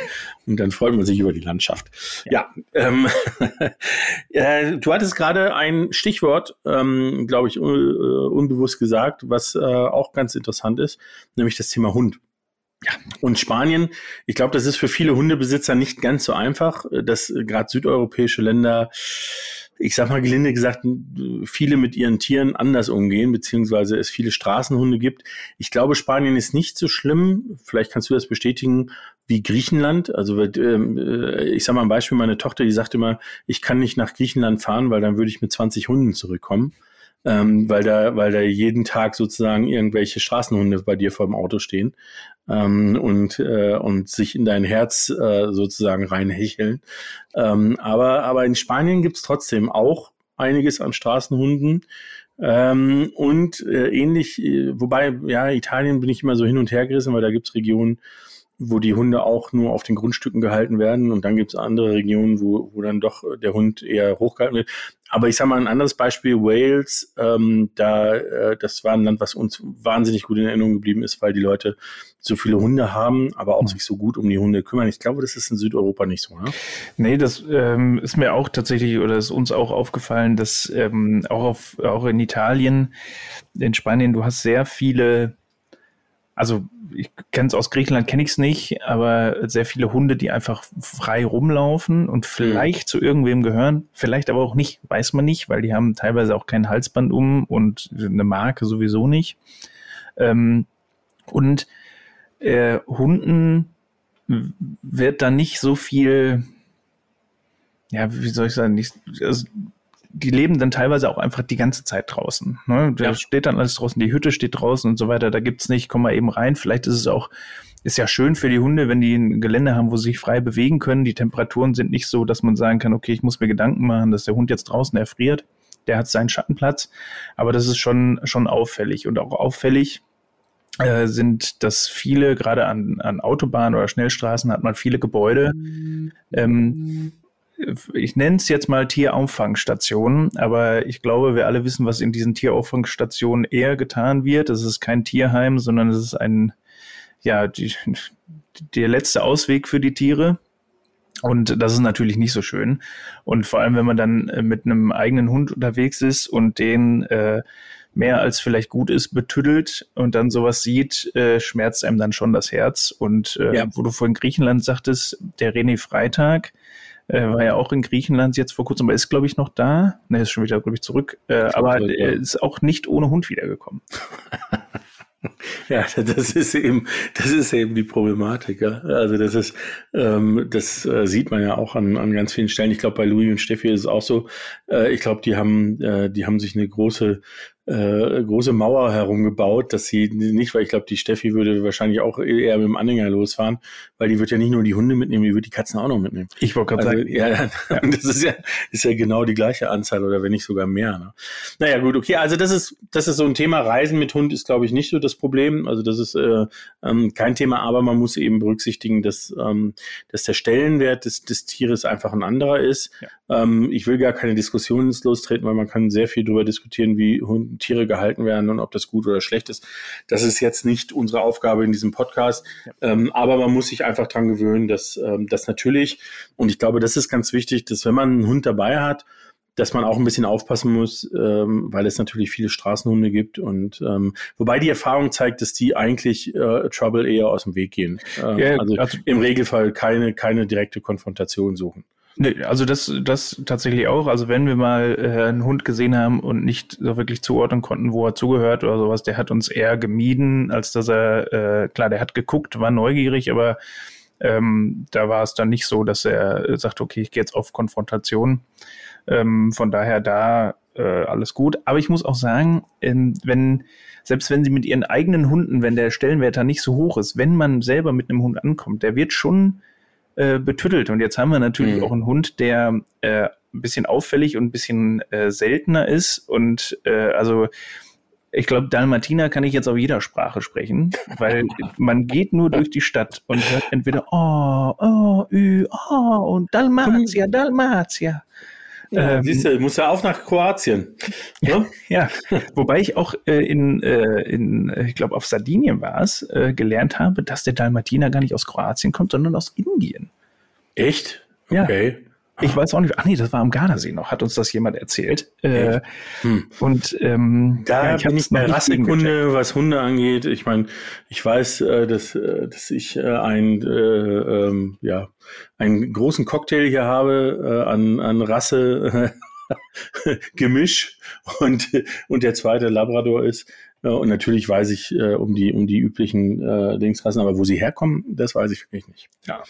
Und dann freut man sich über die Landschaft. Ja, ja ähm, äh, du hattest gerade ein Stichwort, ähm, glaube ich, un äh, unbewusst gesagt, was äh, auch ganz interessant ist, nämlich das Thema Hund. Ja, und Spanien, ich glaube, das ist für viele Hundebesitzer nicht ganz so einfach, dass gerade südeuropäische Länder ich sag mal gelinde gesagt, viele mit ihren Tieren anders umgehen, beziehungsweise es viele Straßenhunde gibt. Ich glaube, Spanien ist nicht so schlimm. Vielleicht kannst du das bestätigen wie Griechenland. Also ähm, äh, ich sag mal ein Beispiel, meine Tochter, die sagt immer, ich kann nicht nach Griechenland fahren, weil dann würde ich mit 20 Hunden zurückkommen ähm, weil da, weil da jeden Tag sozusagen irgendwelche Straßenhunde bei dir vor dem Auto stehen ähm, und äh, und sich in dein Herz äh, sozusagen reinhecheln. Ähm, aber aber in Spanien gibt's trotzdem auch einiges an Straßenhunden. Ähm, und äh, ähnlich, äh, wobei, ja, Italien bin ich immer so hin und her gerissen, weil da gibt's Regionen, wo die Hunde auch nur auf den Grundstücken gehalten werden. Und dann gibt es andere Regionen, wo, wo dann doch der Hund eher hochgehalten wird. Aber ich sage mal ein anderes Beispiel, Wales, ähm, da, äh, das war ein Land, was uns wahnsinnig gut in Erinnerung geblieben ist, weil die Leute so viele Hunde haben, aber auch mhm. sich so gut um die Hunde kümmern. Ich glaube, das ist in Südeuropa nicht so, ne? Nee, das ähm, ist mir auch tatsächlich oder ist uns auch aufgefallen, dass ähm, auch, auf, auch in Italien, in Spanien, du hast sehr viele, also ich kenne es aus Griechenland, kenne ich es nicht, aber sehr viele Hunde, die einfach frei rumlaufen und vielleicht mhm. zu irgendwem gehören, vielleicht aber auch nicht, weiß man nicht, weil die haben teilweise auch kein Halsband um und eine Marke sowieso nicht. Ähm, und äh, Hunden wird da nicht so viel, ja, wie soll ich sagen, nicht, also die leben dann teilweise auch einfach die ganze Zeit draußen. Ne? Da ja. steht dann alles draußen, die Hütte steht draußen und so weiter. Da gibt's nicht, komm mal eben rein. Vielleicht ist es auch, ist ja schön für die Hunde, wenn die ein Gelände haben, wo sie sich frei bewegen können. Die Temperaturen sind nicht so, dass man sagen kann, okay, ich muss mir Gedanken machen, dass der Hund jetzt draußen erfriert. Der hat seinen Schattenplatz. Aber das ist schon, schon auffällig. Und auch auffällig, äh, sind, dass viele, gerade an, an Autobahnen oder Schnellstraßen, hat man viele Gebäude, ähm, ich nenne es jetzt mal Tierauffangstationen, aber ich glaube, wir alle wissen, was in diesen Tierauffangstationen eher getan wird. Es ist kein Tierheim, sondern es ist ein, ja, die, der letzte Ausweg für die Tiere. Und das ist natürlich nicht so schön. Und vor allem, wenn man dann äh, mit einem eigenen Hund unterwegs ist und den äh, mehr als vielleicht gut ist, betüdelt und dann sowas sieht, äh, schmerzt einem dann schon das Herz. Und äh, ja. wo du vorhin Griechenland sagtest, der René Freitag, äh, war ja auch in Griechenland jetzt vor kurzem, aber ist, glaube ich, noch da. Ne, ist schon wieder, glaube ich, zurück. Äh, aber er ist auch nicht ohne Hund wiedergekommen. Ja, das ist eben, das ist eben die Problematik. Ja. Also das ist, ähm, das äh, sieht man ja auch an, an ganz vielen Stellen. Ich glaube, bei Louis und Steffi ist es auch so. Äh, ich glaube, die haben, äh, die haben sich eine große äh, große Mauer herumgebaut, dass sie nicht, weil ich glaube, die Steffi würde wahrscheinlich auch eher mit dem Anhänger losfahren, weil die wird ja nicht nur die Hunde mitnehmen, die wird die Katzen auch noch mitnehmen. Ich wollte gerade also, sagen. Ja, ja, das ist ja, ist ja genau die gleiche Anzahl oder wenn nicht sogar mehr. Ne? Naja, gut, okay, also das ist, das ist so ein Thema. Reisen mit Hund ist, glaube ich, nicht so das Problem. Also das ist äh, ähm, kein Thema, aber man muss eben berücksichtigen, dass, ähm, dass der Stellenwert des, des Tieres einfach ein anderer ist. Ja. Ähm, ich will gar keine Diskussion ins Lostreten, weil man kann sehr viel darüber diskutieren, wie Hund, Tiere gehalten werden und ob das gut oder schlecht ist. Das ist jetzt nicht unsere Aufgabe in diesem Podcast. Ja. Ähm, aber man muss sich einfach dran gewöhnen, dass ähm, das natürlich, und ich glaube, das ist ganz wichtig, dass wenn man einen Hund dabei hat, dass man auch ein bisschen aufpassen muss, ähm, weil es natürlich viele Straßenhunde gibt und ähm, wobei die Erfahrung zeigt, dass die eigentlich äh, Trouble eher aus dem Weg gehen. Äh, ja, also, also im Regelfall keine, keine direkte Konfrontation suchen. Nee, also das, das tatsächlich auch. Also wenn wir mal äh, einen Hund gesehen haben und nicht so wirklich zuordnen konnten, wo er zugehört oder sowas, der hat uns eher gemieden, als dass er, äh, klar, der hat geguckt, war neugierig, aber ähm, da war es dann nicht so, dass er sagt, okay, ich gehe jetzt auf Konfrontation. Ähm, von daher da äh, alles gut. Aber ich muss auch sagen, ähm, wenn, selbst wenn sie mit ihren eigenen Hunden, wenn der Stellenwert da nicht so hoch ist, wenn man selber mit einem Hund ankommt, der wird schon äh, betüttelt. Und jetzt haben wir natürlich mhm. auch einen Hund, der äh, ein bisschen auffällig und ein bisschen äh, seltener ist. Und äh, also ich glaube, Dalmatiner kann ich jetzt auf jeder Sprache sprechen, weil man geht nur durch die Stadt und hört entweder oh, oh, ü, oh und Dalmatia, Dalmatia. Ja, ähm, siehst du, muss ja auch nach Kroatien. Ne? Ja, wobei ich auch äh, in, äh, in ich glaube, auf Sardinien war es, äh, gelernt habe, dass der Dalmatiner gar nicht aus Kroatien kommt, sondern aus Indien. Echt? Okay. Ja. Ich weiß auch nicht, ach nee, das war am Gardasee noch, hat uns das jemand erzählt. Äh, hm. Und ähm, da ja, ich bin ich bei Rassekunde, was Hunde angeht. Ich meine, ich weiß, äh, dass, äh, dass ich äh, ein, äh, ähm, ja, einen großen Cocktail hier habe äh, an, an Rasse. Gemisch und, und der zweite Labrador ist. Und natürlich weiß ich äh, um die um die üblichen äh, Dingsrassen, aber wo sie herkommen, das weiß ich wirklich nicht. Ja.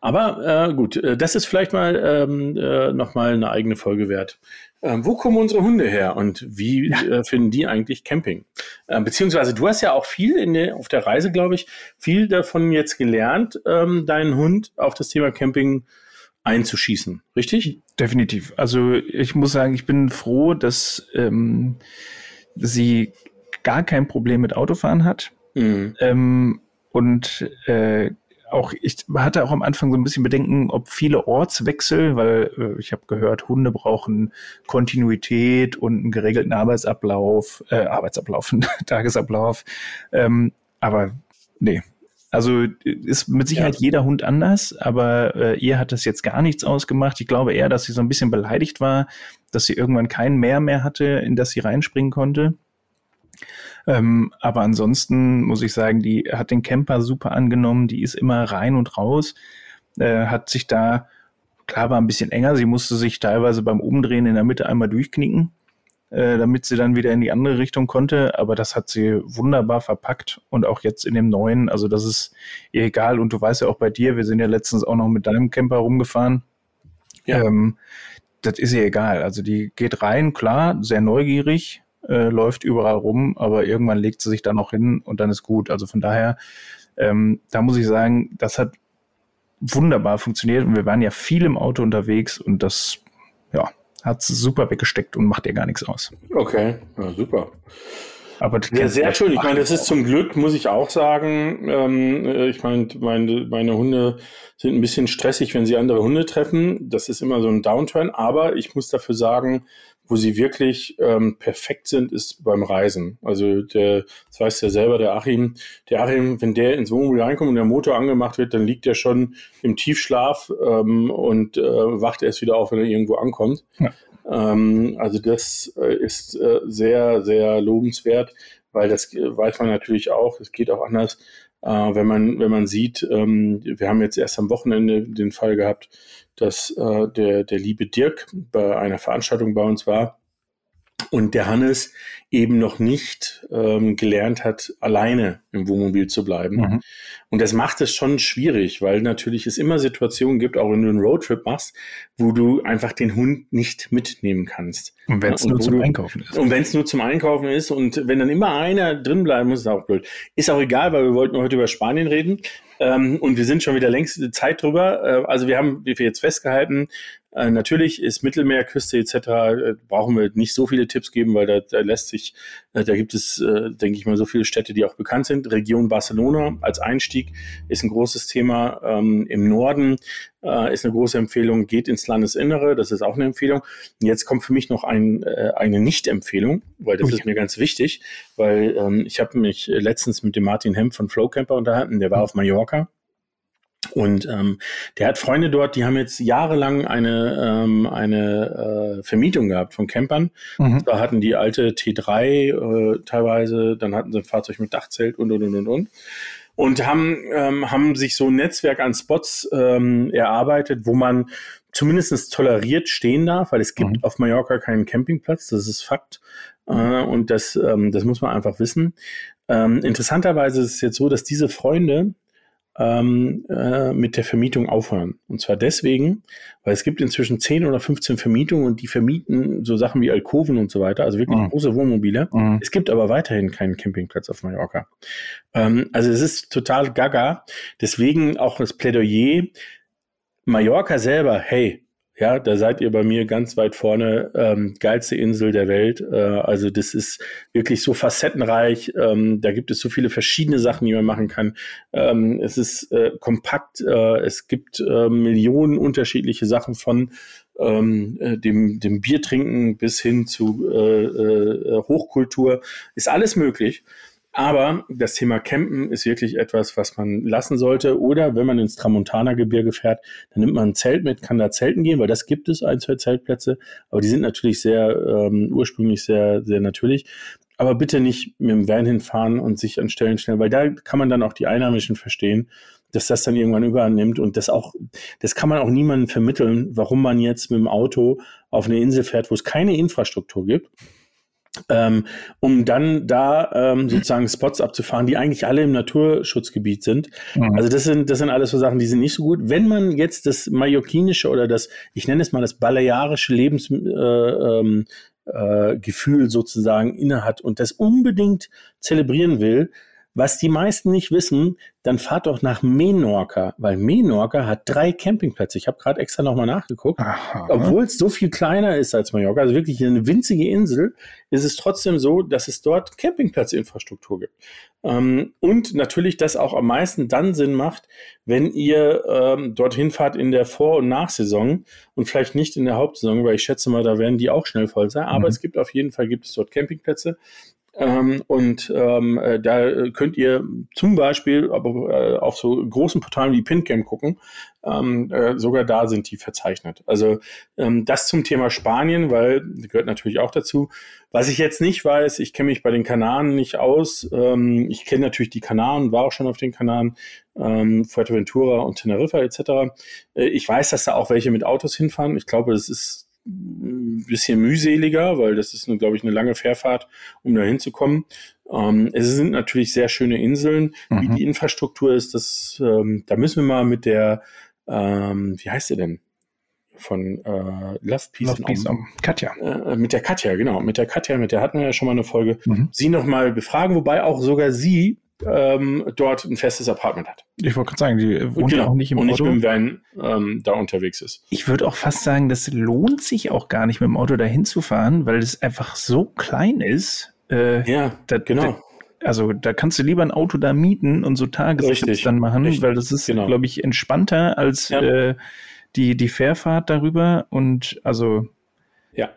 Aber äh, gut, äh, das ist vielleicht mal ähm, äh, noch mal eine eigene Folge wert. Ähm, wo kommen unsere Hunde her und wie ja. äh, finden die eigentlich Camping? Ähm, beziehungsweise du hast ja auch viel in der, auf der Reise, glaube ich, viel davon jetzt gelernt, ähm, deinen Hund auf das Thema Camping einzuschießen, richtig? Definitiv. Also ich muss sagen, ich bin froh, dass ähm, sie gar kein Problem mit Autofahren hat. Mhm. Ähm, und äh, auch, ich hatte auch am Anfang so ein bisschen Bedenken, ob viele Ortswechsel, weil äh, ich habe gehört, Hunde brauchen Kontinuität und einen geregelten Arbeitsablauf, äh, Arbeitsablauf, Tagesablauf. Ähm, aber nee. Also ist mit Sicherheit ja. jeder Hund anders, aber äh, ihr hat das jetzt gar nichts ausgemacht. Ich glaube eher, dass sie so ein bisschen beleidigt war, dass sie irgendwann kein Meer mehr hatte, in das sie reinspringen konnte. Ähm, aber ansonsten muss ich sagen, die hat den Camper super angenommen, die ist immer rein und raus, äh, hat sich da, klar war ein bisschen enger, sie musste sich teilweise beim Umdrehen in der Mitte einmal durchknicken, äh, damit sie dann wieder in die andere Richtung konnte, aber das hat sie wunderbar verpackt und auch jetzt in dem neuen, also das ist ihr egal und du weißt ja auch bei dir, wir sind ja letztens auch noch mit deinem Camper rumgefahren. Ja. Ähm, das ist ihr egal. Also die geht rein, klar, sehr neugierig, äh, läuft überall rum, aber irgendwann legt sie sich da noch hin und dann ist gut. Also von daher, ähm, da muss ich sagen, das hat wunderbar funktioniert und wir waren ja viel im Auto unterwegs und das, ja, hat super weggesteckt und macht ihr gar nichts aus. Okay, ja, super. Aber ja, sehr schön. Ich meine, das ist zum Glück, muss ich auch sagen. Ähm, äh, ich meine, meine, meine Hunde sind ein bisschen stressig, wenn sie andere Hunde treffen. Das ist immer so ein Downturn. Aber ich muss dafür sagen, wo sie wirklich ähm, perfekt sind, ist beim Reisen. Also der, das weiß ja selber, der Achim, der Achim, wenn der ins Wohnmobil reinkommt und der Motor angemacht wird, dann liegt er schon im Tiefschlaf ähm, und äh, wacht erst wieder auf, wenn er irgendwo ankommt. Ja. Ähm, also das äh, ist äh, sehr, sehr lobenswert, weil das äh, weiß man natürlich auch, es geht auch anders, äh, wenn man, wenn man sieht, ähm, wir haben jetzt erst am Wochenende den Fall gehabt, dass äh, der, der liebe Dirk bei einer Veranstaltung bei uns war und der Hannes eben noch nicht ähm, gelernt hat, alleine im Wohnmobil zu bleiben. Mhm. Und das macht es schon schwierig, weil natürlich es immer Situationen gibt, auch wenn du einen Roadtrip machst, wo du einfach den Hund nicht mitnehmen kannst. Und wenn es nur zum du, Einkaufen ist. Und wenn es nur zum Einkaufen ist und wenn dann immer einer drin bleiben muss, ist auch blöd. Ist auch egal, weil wir wollten heute über Spanien reden. Ähm, und wir sind schon wieder längst Zeit drüber. Äh, also wir haben, wie wir jetzt festgehalten, äh, natürlich ist Mittelmeerküste etc. Äh, brauchen wir nicht so viele Tipps geben, weil da, da lässt sich, äh, da gibt es, äh, denke ich mal, so viele Städte, die auch bekannt sind. Region Barcelona als Einstieg ist ein großes Thema. Ähm, Im Norden äh, ist eine große Empfehlung. Geht ins Landesinnere, das ist auch eine Empfehlung. Und jetzt kommt für mich noch ein, eine Nicht-Empfehlung, weil das oh, ist mir ganz wichtig, weil ähm, ich habe mich letztens mit dem Martin Hemp von Flowcamper unterhalten. Der war auf Mallorca Und ähm, der hat Freunde dort, die haben jetzt jahrelang eine, ähm, eine äh, Vermietung gehabt von Campern. Mhm. Da hatten die alte T3 äh, teilweise, dann hatten sie ein Fahrzeug mit Dachzelt und und und und und. Und haben, ähm, haben sich so ein Netzwerk an Spots ähm, erarbeitet, wo man zumindest toleriert stehen darf, weil es gibt mhm. auf Mallorca keinen Campingplatz, das ist Fakt. Äh, und das, ähm, das muss man einfach wissen. Ähm, interessanterweise ist es jetzt so, dass diese Freunde ähm, äh, mit der Vermietung aufhören. Und zwar deswegen, weil es gibt inzwischen 10 oder 15 Vermietungen und die vermieten so Sachen wie Alkoven und so weiter, also wirklich mhm. große Wohnmobile. Mhm. Es gibt aber weiterhin keinen Campingplatz auf Mallorca. Ähm, also es ist total gaga. Deswegen auch das Plädoyer, Mallorca selber, hey, ja, da seid ihr bei mir ganz weit vorne. Ähm, geilste Insel der Welt. Äh, also das ist wirklich so facettenreich. Ähm, da gibt es so viele verschiedene Sachen, die man machen kann. Ähm, es ist äh, kompakt. Äh, es gibt äh, Millionen unterschiedliche Sachen von ähm, äh, dem, dem Bier trinken bis hin zu äh, Hochkultur. Ist alles möglich. Aber das Thema Campen ist wirklich etwas, was man lassen sollte. Oder wenn man ins Tramontana-Gebirge fährt, dann nimmt man ein Zelt mit, kann da zelten gehen, weil das gibt es, ein, zwei Zeltplätze. Aber die sind natürlich sehr ähm, ursprünglich sehr, sehr natürlich. Aber bitte nicht mit dem Van hinfahren und sich an Stellen stellen, weil da kann man dann auch die Einheimischen verstehen, dass das dann irgendwann übernimmt und das auch, das kann man auch niemandem vermitteln, warum man jetzt mit dem Auto auf eine Insel fährt, wo es keine Infrastruktur gibt ähm, um dann da ähm, sozusagen Spots abzufahren, die eigentlich alle im Naturschutzgebiet sind. Mhm. Also das sind, das sind alles so Sachen, die sind nicht so gut. Wenn man jetzt das mallorquinische oder das, ich nenne es mal das balearische Lebensgefühl äh, ähm, äh, sozusagen innehat und das unbedingt zelebrieren will, was die meisten nicht wissen, dann fahrt doch nach Menorca, weil Menorca hat drei Campingplätze. Ich habe gerade extra nochmal nachgeguckt. Obwohl es so viel kleiner ist als Mallorca, also wirklich eine winzige Insel, ist es trotzdem so, dass es dort Campingplatzinfrastruktur gibt. Ähm, und natürlich das auch am meisten dann Sinn macht, wenn ihr ähm, dorthin fahrt in der Vor- und Nachsaison und vielleicht nicht in der Hauptsaison, weil ich schätze mal, da werden die auch schnell voll sein. Aber mhm. es gibt auf jeden Fall gibt es dort Campingplätze. Ähm, und ähm, äh, da könnt ihr zum Beispiel aber, äh, auf so großen Portalen wie PinCam gucken. Ähm, äh, sogar da sind die verzeichnet. Also ähm, das zum Thema Spanien, weil gehört natürlich auch dazu. Was ich jetzt nicht weiß, ich kenne mich bei den Kanaren nicht aus. Ähm, ich kenne natürlich die Kanaren, war auch schon auf den Kanaren, ähm, Fuerteventura und Teneriffa etc. Äh, ich weiß, dass da auch welche mit Autos hinfahren. Ich glaube, es ist ein bisschen mühseliger, weil das ist, glaube ich, eine lange Fährfahrt, um da hinzukommen. Ähm, es sind natürlich sehr schöne Inseln. Mhm. Wie die Infrastruktur ist, das, ähm, da müssen wir mal mit der, ähm, wie heißt sie denn? Von äh, Love Peace, Love Peace um, Katja. Äh, mit der Katja, genau. Mit der Katja, mit der hatten wir ja schon mal eine Folge. Mhm. Sie nochmal befragen, wobei auch sogar sie ähm, dort ein festes Apartment hat. Ich wollte gerade sagen, die wohnt genau. auch nicht im und Auto. Und nicht mit dem Van ähm, da unterwegs ist. Ich würde auch fast sagen, das lohnt sich auch gar nicht mit dem Auto dahin zu fahren, weil es einfach so klein ist. Äh, ja, da, genau. Da, also da kannst du lieber ein Auto da mieten und so Tagestrips dann machen, Richtig. weil das ist, genau. glaube ich, entspannter als ja. äh, die, die Fährfahrt darüber. Und also ja,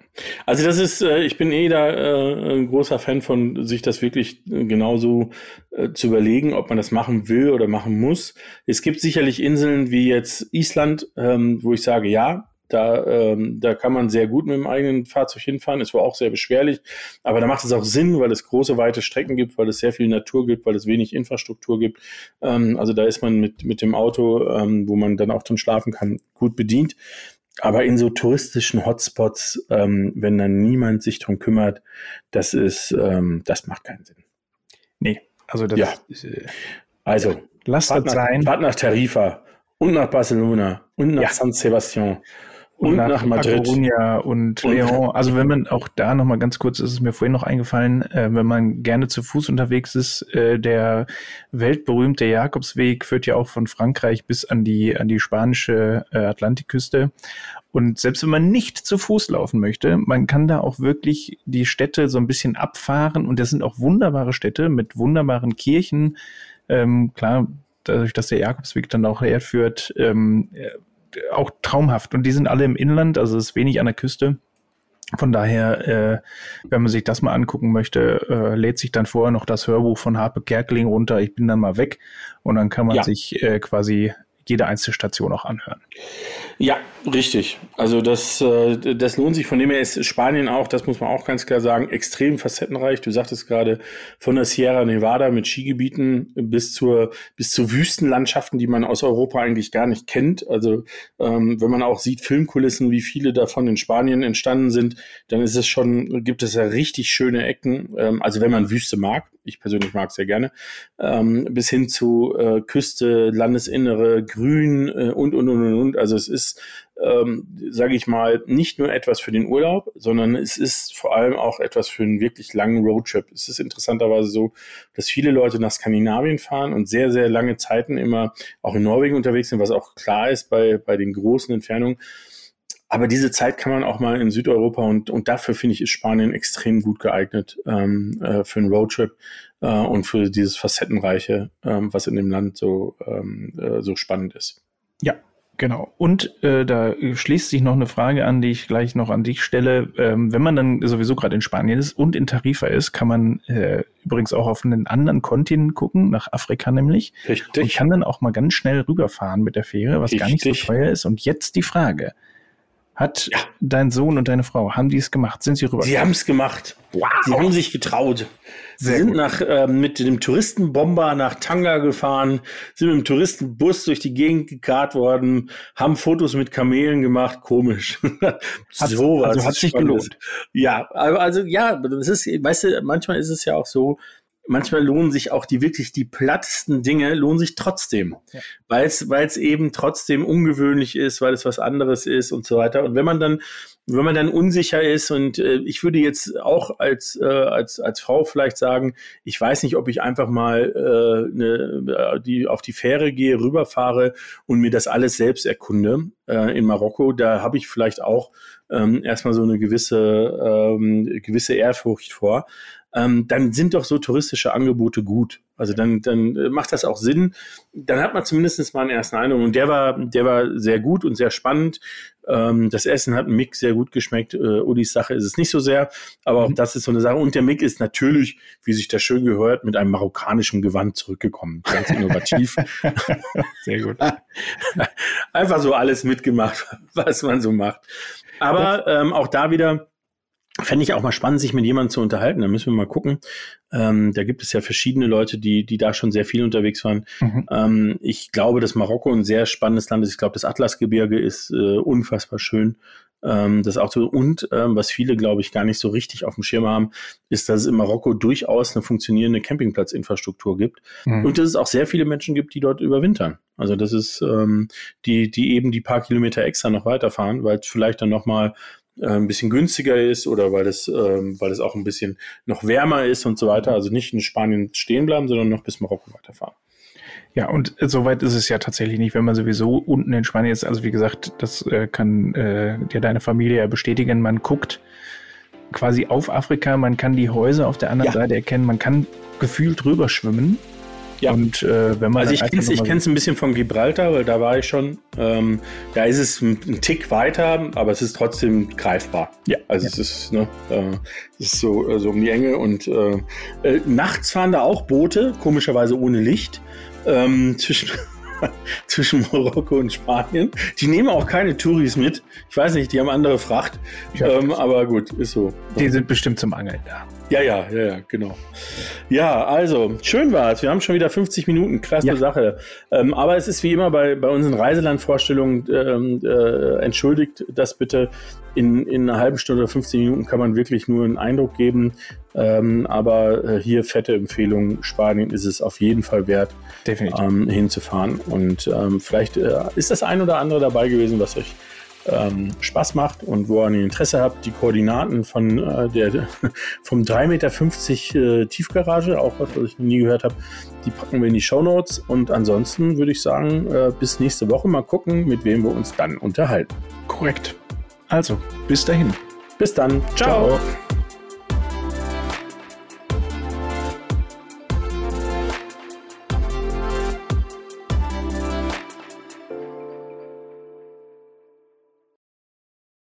also das ist, äh, ich bin eh da äh, ein großer Fan von, sich das wirklich äh, genauso zu überlegen, ob man das machen will oder machen muss. Es gibt sicherlich Inseln wie jetzt Island, ähm, wo ich sage, ja, da, ähm, da kann man sehr gut mit dem eigenen Fahrzeug hinfahren. Es war auch sehr beschwerlich, aber da macht es auch Sinn, weil es große, weite Strecken gibt, weil es sehr viel Natur gibt, weil es wenig Infrastruktur gibt. Ähm, also da ist man mit, mit dem Auto, wo man dann auch drin schlafen kann, gut bedient. Aber in so touristischen Hotspots, ähm, wenn dann niemand sich drum kümmert, das ist, ähm, das macht keinen Sinn. Nee, also das ja. ist, äh, also lasst das sein. Fahrt nach Tarifa und nach Barcelona und nach ja. San Sebastian und, nach, nach Madrid. Coruña und Leon. Also wenn man auch da nochmal ganz kurz, ist es mir vorhin noch eingefallen, äh, wenn man gerne zu Fuß unterwegs ist, äh, der weltberühmte Jakobsweg führt ja auch von Frankreich bis an die, an die spanische äh, Atlantikküste. Und selbst wenn man nicht zu Fuß laufen möchte, man kann da auch wirklich die Städte so ein bisschen abfahren. Und das sind auch wunderbare Städte mit wunderbaren Kirchen. Ähm, klar, dadurch, dass der Jakobsweg dann auch herführt, ähm, auch traumhaft. Und die sind alle im Inland, also es ist wenig an der Küste. Von daher, äh, wenn man sich das mal angucken möchte, äh, lädt sich dann vorher noch das Hörbuch von Harpe Kerkeling runter. Ich bin dann mal weg und dann kann man ja. sich äh, quasi jede einzelne Station auch anhören. Ja, richtig. Also das, äh, das lohnt sich. Von dem her ist Spanien auch, das muss man auch ganz klar sagen, extrem facettenreich. Du sagtest gerade von der Sierra Nevada mit Skigebieten bis zur bis zu Wüstenlandschaften, die man aus Europa eigentlich gar nicht kennt. Also ähm, wenn man auch sieht Filmkulissen, wie viele davon in Spanien entstanden sind, dann ist es schon gibt es ja richtig schöne Ecken. Ähm, also wenn man Wüste mag, ich persönlich mag es sehr gerne, ähm, bis hin zu äh, Küste, Landesinnere, Grün äh, und und und und. Also es ist, ähm, sage ich mal, nicht nur etwas für den Urlaub, sondern es ist vor allem auch etwas für einen wirklich langen Roadtrip. Es ist interessanterweise so, dass viele Leute nach Skandinavien fahren und sehr, sehr lange Zeiten immer auch in Norwegen unterwegs sind, was auch klar ist bei, bei den großen Entfernungen. Aber diese Zeit kann man auch mal in Südeuropa und, und dafür finde ich, ist Spanien extrem gut geeignet ähm, äh, für einen Roadtrip äh, und für dieses Facettenreiche, ähm, was in dem Land so, ähm, äh, so spannend ist. Ja, Genau. Und äh, da schließt sich noch eine Frage an, die ich gleich noch an dich stelle. Ähm, wenn man dann sowieso gerade in Spanien ist und in Tarifa ist, kann man äh, übrigens auch auf einen anderen Kontinent gucken, nach Afrika nämlich. Richtig. Und kann dann auch mal ganz schnell rüberfahren mit der Fähre, was Richtig. gar nicht so teuer ist. Und jetzt die Frage. Hat ja. dein Sohn und deine Frau, haben die es gemacht? Sind sie rüber? Sie haben es gemacht. Wow. Sie haben sich getraut. Sie sind nach, äh, mit dem Touristenbomber nach Tanga gefahren, sind mit dem Touristenbus durch die Gegend gekarrt worden, haben Fotos mit Kamelen gemacht. Komisch. so was. Also hat sich gelohnt. Ja, also ja, das ist, weißt du, manchmal ist es ja auch so, manchmal lohnen sich auch die wirklich die plattesten Dinge, lohnen sich trotzdem, ja. weil es eben trotzdem ungewöhnlich ist, weil es was anderes ist und so weiter. Und wenn man dann wenn man dann unsicher ist und äh, ich würde jetzt auch als, äh, als, als Frau vielleicht sagen, ich weiß nicht, ob ich einfach mal äh, ne, äh, die, auf die Fähre gehe, rüberfahre und mir das alles selbst erkunde äh, in Marokko. Da habe ich vielleicht auch ähm, erstmal so eine gewisse, ähm, gewisse Ehrfurcht vor ähm, dann sind doch so touristische Angebote gut. Also dann, dann äh, macht das auch Sinn. Dann hat man zumindest mal einen ersten Eindruck. Und der war, der war sehr gut und sehr spannend. Ähm, das Essen hat Mick sehr gut geschmeckt. Äh, Ulis Sache ist es nicht so sehr, aber auch mhm. das ist so eine Sache. Und der Mick ist natürlich, wie sich das schön gehört, mit einem marokkanischen Gewand zurückgekommen. Ganz innovativ. sehr gut. Einfach so alles mitgemacht, was man so macht. Aber ähm, auch da wieder, Fände ich auch mal spannend, sich mit jemandem zu unterhalten. Da müssen wir mal gucken. Ähm, da gibt es ja verschiedene Leute, die, die da schon sehr viel unterwegs waren. Mhm. Ähm, ich glaube, dass Marokko ein sehr spannendes Land ist. Ich glaube, das Atlasgebirge ist äh, unfassbar schön. Ähm, das auch so. Und ähm, was viele, glaube ich, gar nicht so richtig auf dem Schirm haben, ist, dass es in Marokko durchaus eine funktionierende Campingplatzinfrastruktur gibt. Mhm. Und dass es auch sehr viele Menschen gibt, die dort überwintern. Also das ist ähm, die, die eben die paar Kilometer extra noch weiterfahren, weil es vielleicht dann nochmal äh, ein bisschen günstiger ist oder weil es, ähm, weil es auch ein bisschen noch wärmer ist und so weiter. Also nicht in Spanien stehen bleiben, sondern noch bis Marokko weiterfahren. Ja, und soweit ist es ja tatsächlich nicht, wenn man sowieso unten in Spanien ist. Also wie gesagt, das äh, kann äh, dir deine Familie ja bestätigen. Man guckt quasi auf Afrika, man kann die Häuser auf der anderen ja. Seite erkennen, man kann gefühlt drüber schwimmen. Ja. Und äh, wenn man. Also ich kenne es ich kenn's ein bisschen von Gibraltar, weil da war ich schon. Ähm, da ist es ein, ein, Tick weiter, aber es ist trotzdem greifbar. Ja. Also ja. es ist, ne, äh, es ist so, äh, so um die Enge. Und äh, äh, nachts fahren da auch Boote, komischerweise ohne Licht. Ähm, zwischen zwischen Marokko und Spanien. Die nehmen auch keine Touris mit. Ich weiß nicht, die haben andere Fracht. Ähm, aber gut, ist so. Die sind bestimmt zum Angeln da. Ja, ja, ja, ja, genau. Ja, also, schön war es. Wir haben schon wieder 50 Minuten. Klasse ja. Sache. Ähm, aber es ist wie immer bei, bei unseren Reiselandvorstellungen, ähm, äh, entschuldigt das bitte. In, in einer halben Stunde oder 15 Minuten kann man wirklich nur einen Eindruck geben. Ähm, aber äh, hier fette Empfehlung. Spanien ist es auf jeden Fall wert, Definitiv. Ähm, hinzufahren. Und ähm, vielleicht äh, ist das ein oder andere dabei gewesen, was euch ähm, Spaß macht und wo ihr ein Interesse habt, die Koordinaten von äh, der vom 3,50 Meter äh, Tiefgarage, auch was, was ich noch nie gehört habe, die packen wir in die Show Notes. Und ansonsten würde ich sagen, äh, bis nächste Woche mal gucken, mit wem wir uns dann unterhalten. Korrekt. Also, bis dahin. Bis dann. Ciao. Ciao.